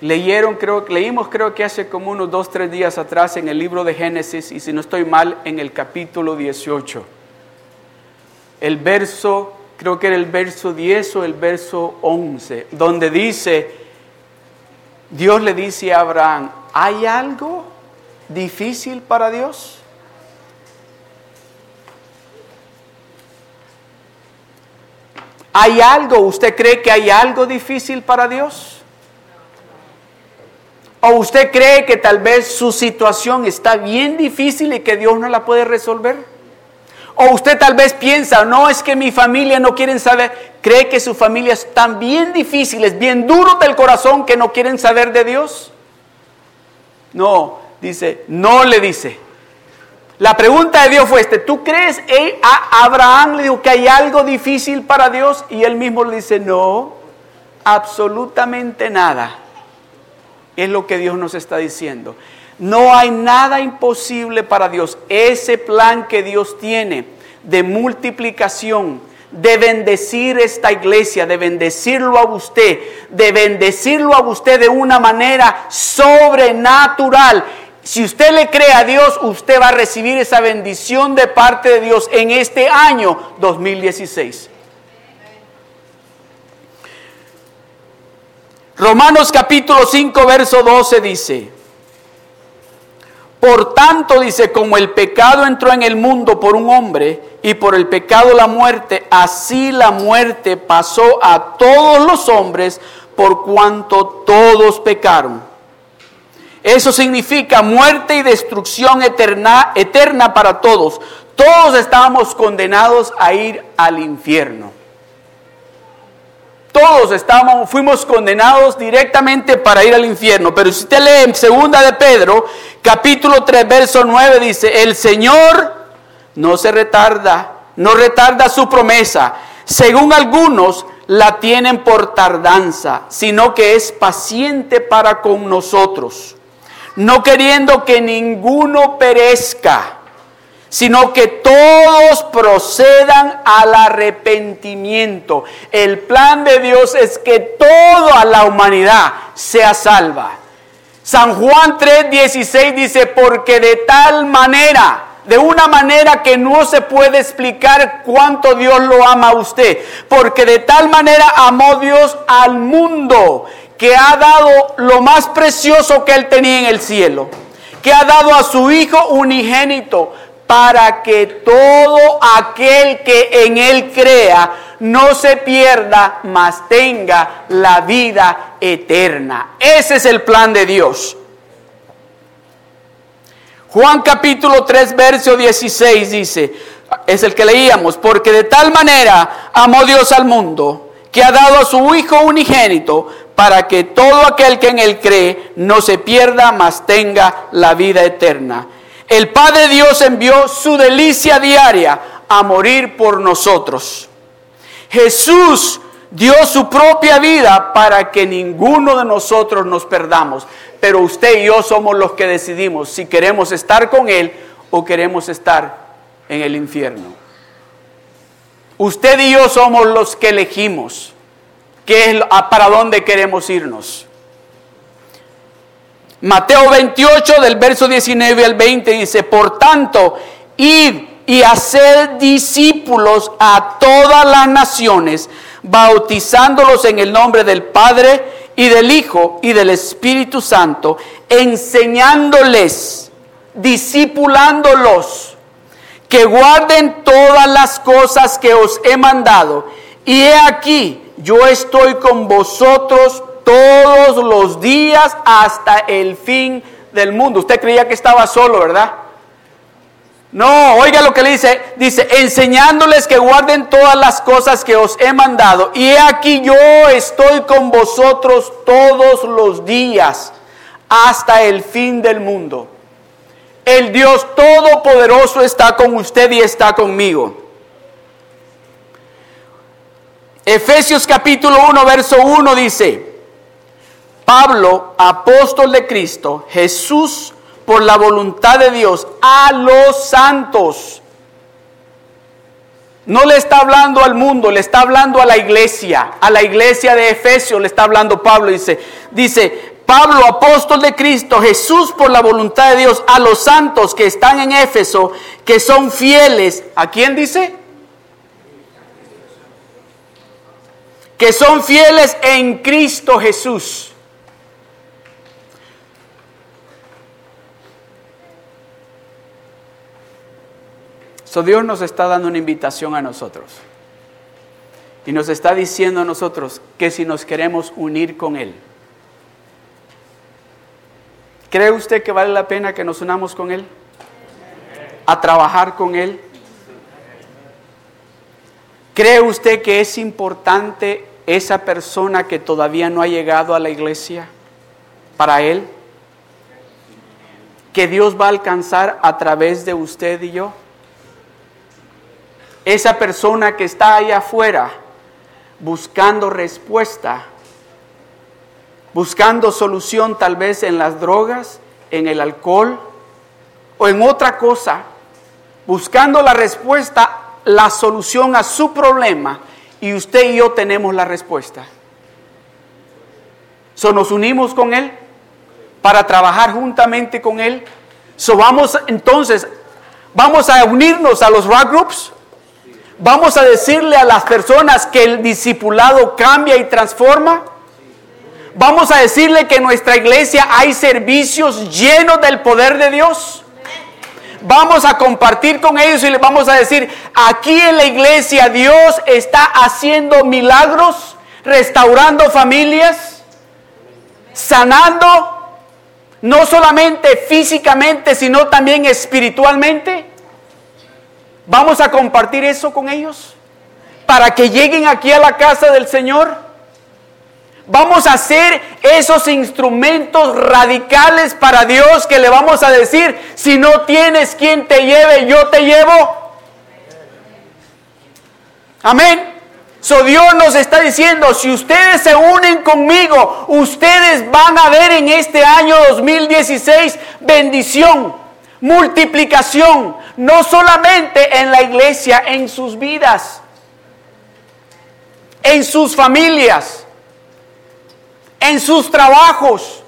leyeron, creo, leímos creo que hace como unos dos, tres días atrás en el libro de Génesis, y si no estoy mal, en el capítulo 18. El verso, creo que era el verso 10 o el verso 11, donde dice, Dios le dice a Abraham, ¿hay algo difícil para Dios? ¿Hay algo, usted cree que hay algo difícil para Dios? ¿O usted cree que tal vez su situación está bien difícil y que Dios no la puede resolver? ¿O usted tal vez piensa, no es que mi familia no quieren saber, cree que su familia están bien difíciles, bien duros del corazón que no quieren saber de Dios? No, Dice, no le dice. La pregunta de Dios fue este, ¿tú crees a Abraham le dijo que hay algo difícil para Dios? Y él mismo le dice, no, absolutamente nada. Es lo que Dios nos está diciendo. No hay nada imposible para Dios. Ese plan que Dios tiene de multiplicación, de bendecir esta iglesia, de bendecirlo a usted, de bendecirlo a usted de una manera sobrenatural si usted le cree a Dios, usted va a recibir esa bendición de parte de Dios en este año 2016. Romanos capítulo 5, verso 12 dice, por tanto dice, como el pecado entró en el mundo por un hombre y por el pecado la muerte, así la muerte pasó a todos los hombres por cuanto todos pecaron. Eso significa muerte y destrucción eterna, eterna para todos. Todos estábamos condenados a ir al infierno. Todos estábamos, fuimos condenados directamente para ir al infierno. Pero si usted lee en segunda de Pedro, capítulo 3, verso 9, dice, el Señor no se retarda, no retarda su promesa. Según algunos la tienen por tardanza, sino que es paciente para con nosotros, no queriendo que ninguno perezca sino que todos procedan al arrepentimiento. El plan de Dios es que toda la humanidad sea salva. San Juan 3:16 dice, porque de tal manera, de una manera que no se puede explicar cuánto Dios lo ama a usted, porque de tal manera amó Dios al mundo que ha dado lo más precioso que él tenía en el cielo, que ha dado a su Hijo unigénito para que todo aquel que en él crea no se pierda, mas tenga la vida eterna. Ese es el plan de Dios. Juan capítulo 3, verso 16 dice, es el que leíamos, porque de tal manera amó Dios al mundo, que ha dado a su Hijo unigénito, para que todo aquel que en él cree no se pierda, mas tenga la vida eterna el Padre Dios envió su delicia diaria a morir por nosotros. Jesús dio su propia vida para que ninguno de nosotros nos perdamos. Pero usted y yo somos los que decidimos si queremos estar con Él o queremos estar en el infierno. Usted y yo somos los que elegimos qué es, para dónde queremos irnos. Mateo 28 del verso 19 al 20 dice, por tanto, id y hacer discípulos a todas las naciones, bautizándolos en el nombre del Padre y del Hijo y del Espíritu Santo, enseñándoles, discipulándolos, que guarden todas las cosas que os he mandado. Y he aquí, yo estoy con vosotros todos los días hasta el fin del mundo. Usted creía que estaba solo, ¿verdad? No, oiga lo que le dice. Dice, enseñándoles que guarden todas las cosas que os he mandado. Y he aquí yo estoy con vosotros todos los días hasta el fin del mundo. El Dios Todopoderoso está con usted y está conmigo. Efesios capítulo 1, verso 1 dice, Pablo, apóstol de Cristo, Jesús, por la voluntad de Dios, a los santos. No le está hablando al mundo, le está hablando a la iglesia, a la iglesia de Efesios le está hablando Pablo. Dice, dice, Pablo, apóstol de Cristo, Jesús por la voluntad de Dios, a los santos que están en Éfeso, que son fieles. ¿A quién dice? Que son fieles en Cristo Jesús. So Dios nos está dando una invitación a nosotros. Y nos está diciendo a nosotros que si nos queremos unir con Él, ¿cree usted que vale la pena que nos unamos con Él? A trabajar con Él. ¿Cree usted que es importante esa persona que todavía no ha llegado a la iglesia para Él? ¿Que Dios va a alcanzar a través de usted y yo? esa persona que está allá afuera buscando respuesta, buscando solución tal vez en las drogas, en el alcohol o en otra cosa, buscando la respuesta, la solución a su problema y usted y yo tenemos la respuesta. So, nos unimos con Él para trabajar juntamente con Él. So, vamos entonces, vamos a unirnos a los rock groups ¿Vamos a decirle a las personas que el discipulado cambia y transforma? Vamos a decirle que en nuestra iglesia hay servicios llenos del poder de Dios. Vamos a compartir con ellos y les vamos a decir, aquí en la iglesia Dios está haciendo milagros, restaurando familias, sanando, no solamente físicamente, sino también espiritualmente. Vamos a compartir eso con ellos para que lleguen aquí a la casa del Señor. Vamos a hacer esos instrumentos radicales para Dios que le vamos a decir, si no tienes quien te lleve, yo te llevo. Amén. So Dios nos está diciendo, si ustedes se unen conmigo, ustedes van a ver en este año 2016 bendición, multiplicación, no solamente en la iglesia, en sus vidas, en sus familias en sus trabajos,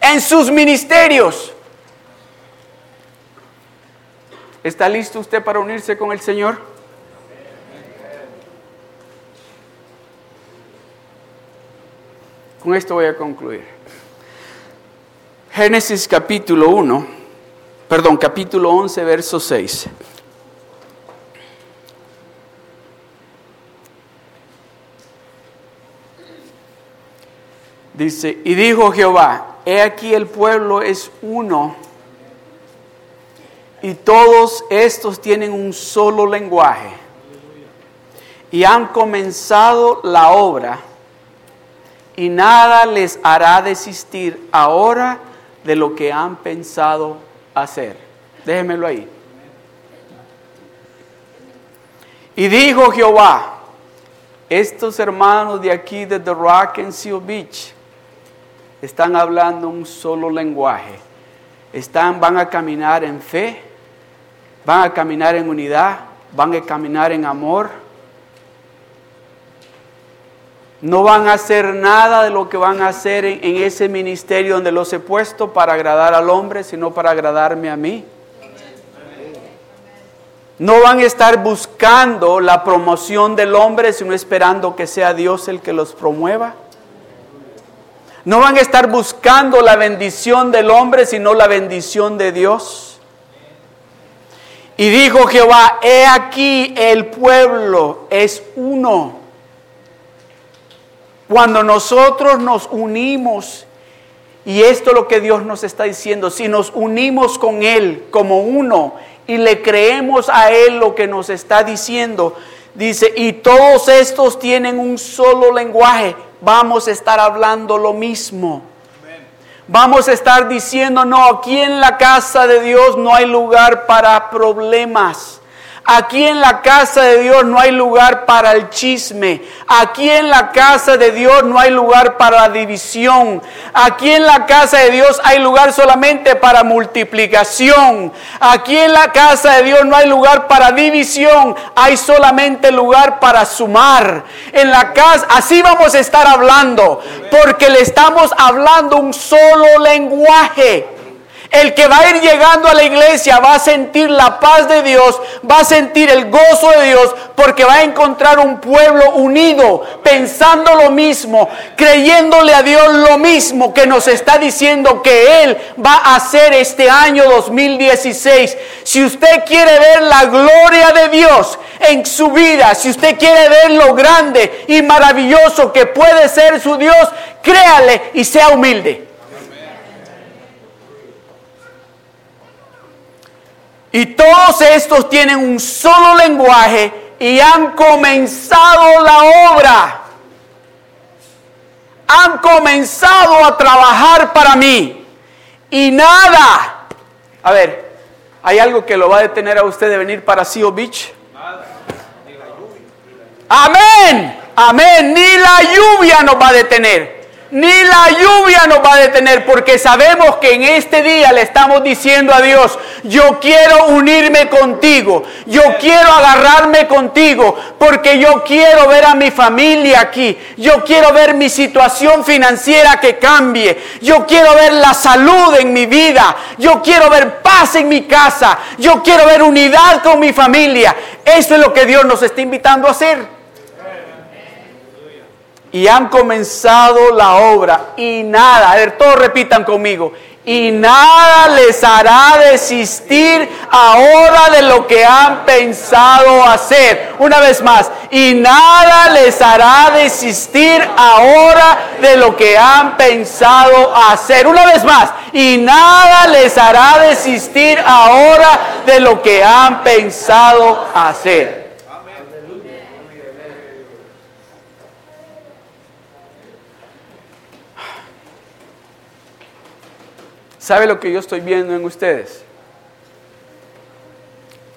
en sus ministerios. ¿Está listo usted para unirse con el Señor? Con esto voy a concluir. Génesis capítulo 1, perdón, capítulo 11, verso 6. Dice, y dijo Jehová, he aquí el pueblo es uno y todos estos tienen un solo lenguaje y han comenzado la obra y nada les hará desistir ahora de lo que han pensado hacer. Déjenmelo ahí. Y dijo Jehová, estos hermanos de aquí de The Rock and Seal Beach, están hablando un solo lenguaje. Están, van a caminar en fe, van a caminar en unidad, van a caminar en amor. No van a hacer nada de lo que van a hacer en, en ese ministerio donde los he puesto para agradar al hombre, sino para agradarme a mí. No van a estar buscando la promoción del hombre, sino esperando que sea Dios el que los promueva. No van a estar buscando la bendición del hombre, sino la bendición de Dios. Y dijo Jehová, he aquí el pueblo es uno. Cuando nosotros nos unimos, y esto es lo que Dios nos está diciendo, si nos unimos con Él como uno y le creemos a Él lo que nos está diciendo, dice, y todos estos tienen un solo lenguaje vamos a estar hablando lo mismo. Vamos a estar diciendo, no, aquí en la casa de Dios no hay lugar para problemas. Aquí en la casa de Dios no hay lugar para el chisme. Aquí en la casa de Dios no hay lugar para la división. Aquí en la casa de Dios hay lugar solamente para multiplicación. Aquí en la casa de Dios no hay lugar para división. Hay solamente lugar para sumar. En la casa, así vamos a estar hablando. Porque le estamos hablando un solo lenguaje. El que va a ir llegando a la iglesia va a sentir la paz de Dios, va a sentir el gozo de Dios, porque va a encontrar un pueblo unido, pensando lo mismo, creyéndole a Dios lo mismo que nos está diciendo que Él va a hacer este año 2016. Si usted quiere ver la gloria de Dios en su vida, si usted quiere ver lo grande y maravilloso que puede ser su Dios, créale y sea humilde. Y todos estos tienen un solo lenguaje y han comenzado la obra. Han comenzado a trabajar para mí. Y nada. A ver, ¿hay algo que lo va a detener a usted de venir para Seal Beach? Amén. Amén. Ni la lluvia nos va a detener ni la lluvia nos va a detener porque sabemos que en este día le estamos diciendo a Dios, yo quiero unirme contigo, yo quiero agarrarme contigo porque yo quiero ver a mi familia aquí, yo quiero ver mi situación financiera que cambie, yo quiero ver la salud en mi vida, yo quiero ver paz en mi casa, yo quiero ver unidad con mi familia. Eso es lo que Dios nos está invitando a hacer. Y han comenzado la obra y nada, a ver, todos repitan conmigo, y nada les hará desistir ahora de lo que han pensado hacer. Una vez más, y nada les hará desistir ahora de lo que han pensado hacer. Una vez más, y nada les hará desistir ahora de lo que han pensado hacer. ¿Sabe lo que yo estoy viendo en ustedes?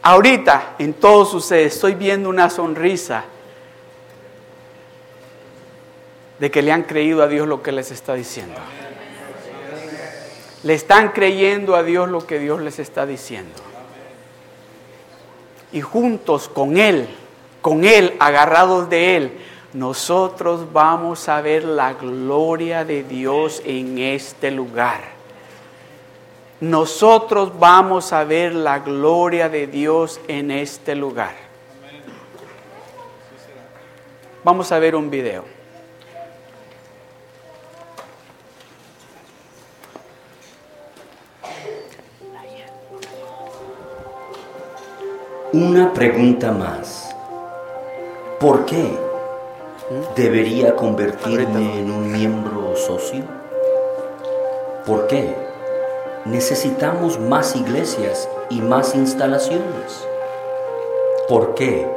Ahorita en todos ustedes estoy viendo una sonrisa de que le han creído a Dios lo que les está diciendo. Le están creyendo a Dios lo que Dios les está diciendo. Y juntos con Él, con Él, agarrados de Él, nosotros vamos a ver la gloria de Dios en este lugar nosotros vamos a ver la gloria de Dios en este lugar. Vamos a ver un video. Una pregunta más. ¿Por qué debería convertirme en un miembro socio? ¿Por qué? Necesitamos más iglesias y más instalaciones. ¿Por qué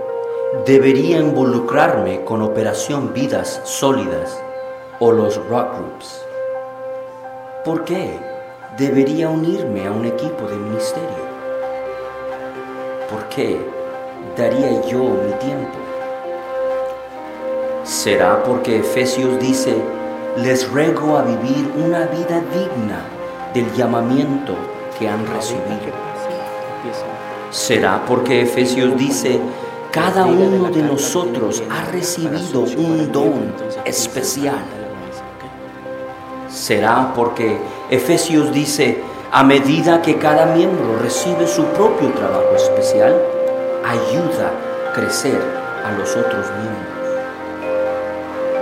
debería involucrarme con Operación Vidas Sólidas o los rock groups? ¿Por qué debería unirme a un equipo de ministerio? ¿Por qué daría yo mi tiempo? ¿Será porque Efesios dice, les ruego a vivir una vida digna del llamamiento que han recibido. Será porque Efesios dice, cada uno de nosotros ha recibido un don especial. Será porque Efesios dice, a medida que cada miembro recibe su propio trabajo especial, ayuda a crecer a los otros miembros.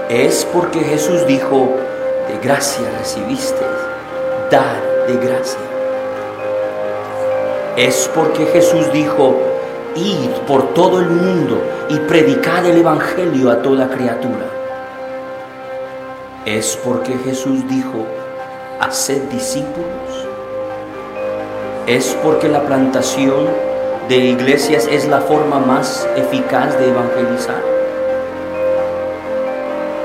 Es porque Jesús dijo, de gracia de gracia. Es porque Jesús dijo, id por todo el mundo y predicad el Evangelio a toda criatura. Es porque Jesús dijo, haced discípulos. Es porque la plantación de iglesias es la forma más eficaz de evangelizar.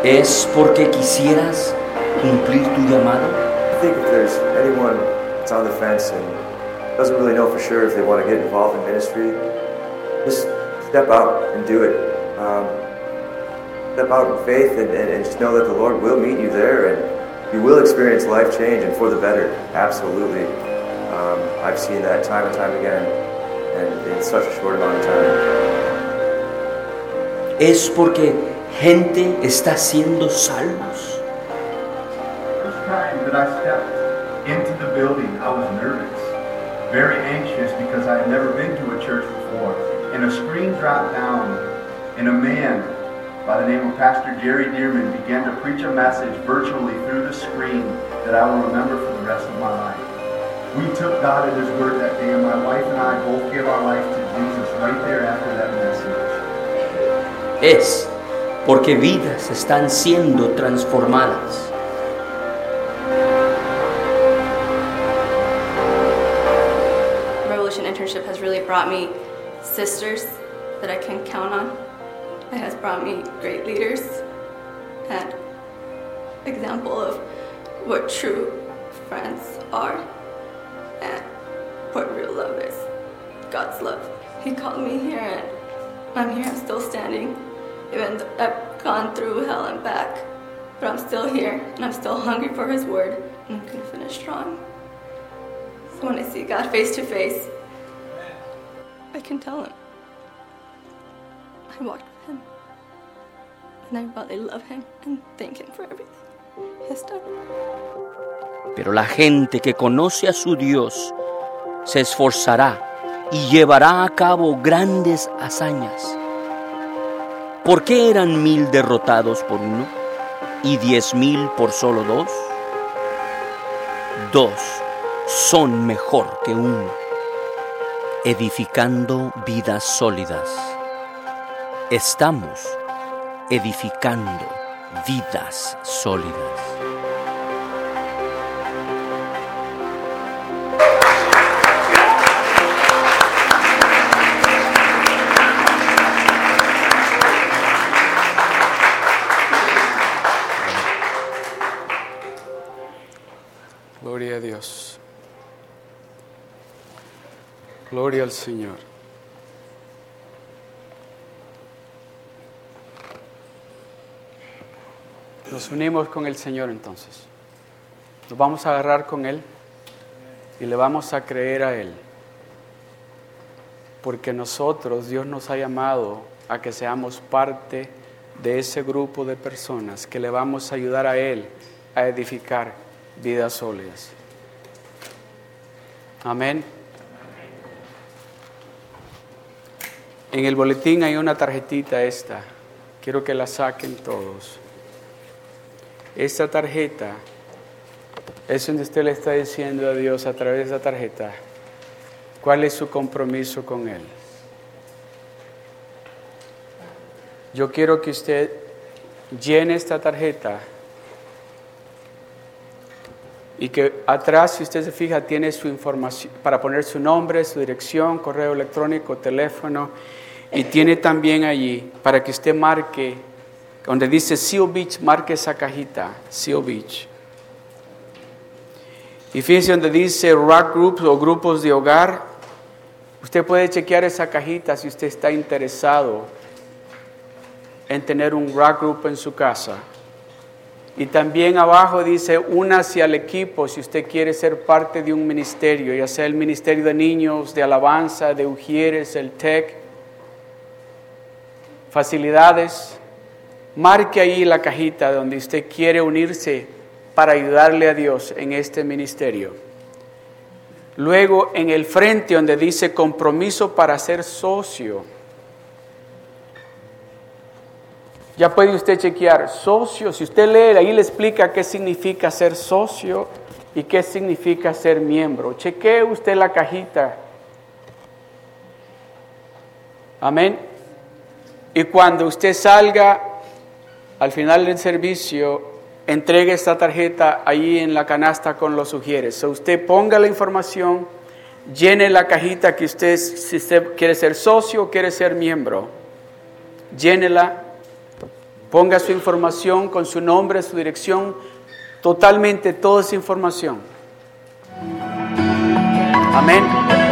Es porque quisieras cumplir tu llamado think if there's anyone that's on the fence and doesn't really know for sure if they want to get involved in ministry, just step out and do it. Um, step out in faith and, and, and, just know that the Lord will meet you there and you will experience life change and for the better. Absolutely. Um, I've seen that time and time again and in such a short amount of time. Es porque gente está siendo salvos. That I stepped into the building, I was nervous, very anxious because I had never been to a church before. And a screen dropped down, and a man by the name of Pastor Jerry Dearman began to preach a message virtually through the screen that I will remember for the rest of my life. We took God at His word that day, and my wife and I both gave our life to Jesus right there after that message. Es porque vidas están siendo transformadas. Brought me sisters that I can count on. It has brought me great leaders and example of what true friends are and what real love is. God's love. He called me here and I'm here, I'm still standing. Even though I've gone through hell and back, but I'm still here and I'm still hungry for His word and I'm gonna finish strong. So when I see God face to face, I can tell him. I walked with him. And I really love him and thank him for everything. Pero la gente que conoce a su Dios se esforzará y llevará a cabo grandes hazañas. ¿Por qué eran mil derrotados por uno? y diez mil por solo dos? Dos son mejor que uno, edificando vidas sólidas. Estamos edificando vidas sólidas. Gloria al Señor. Nos unimos con el Señor entonces. Nos vamos a agarrar con Él y le vamos a creer a Él. Porque nosotros, Dios nos ha llamado a que seamos parte de ese grupo de personas que le vamos a ayudar a Él a edificar vidas sólidas. Amén. En el boletín hay una tarjetita esta. Quiero que la saquen todos. Esta tarjeta es donde usted le está diciendo a Dios a través de esa tarjeta cuál es su compromiso con Él. Yo quiero que usted llene esta tarjeta y que atrás, si usted se fija, tiene su información para poner su nombre, su dirección, correo electrónico, teléfono, y tiene también allí para que usted marque, donde dice Seal Beach, marque esa cajita, Seal Beach. Y fíjese donde dice Rock Groups o grupos de hogar, usted puede chequear esa cajita si usted está interesado en tener un rock group en su casa. Y también abajo dice, únase al equipo si usted quiere ser parte de un ministerio, ya sea el ministerio de niños, de alabanza, de ujieres, el TEC, facilidades. Marque ahí la cajita donde usted quiere unirse para ayudarle a Dios en este ministerio. Luego en el frente donde dice compromiso para ser socio. Ya puede usted chequear socio. Si usted lee, ahí le explica qué significa ser socio y qué significa ser miembro. Chequee usted la cajita. Amén. Y cuando usted salga al final del servicio, entregue esta tarjeta ahí en la canasta con los sugieres. O usted ponga la información, llene la cajita que usted, si usted quiere ser socio o quiere ser miembro, llénela Ponga su información con su nombre, su dirección, totalmente toda esa información. Amén.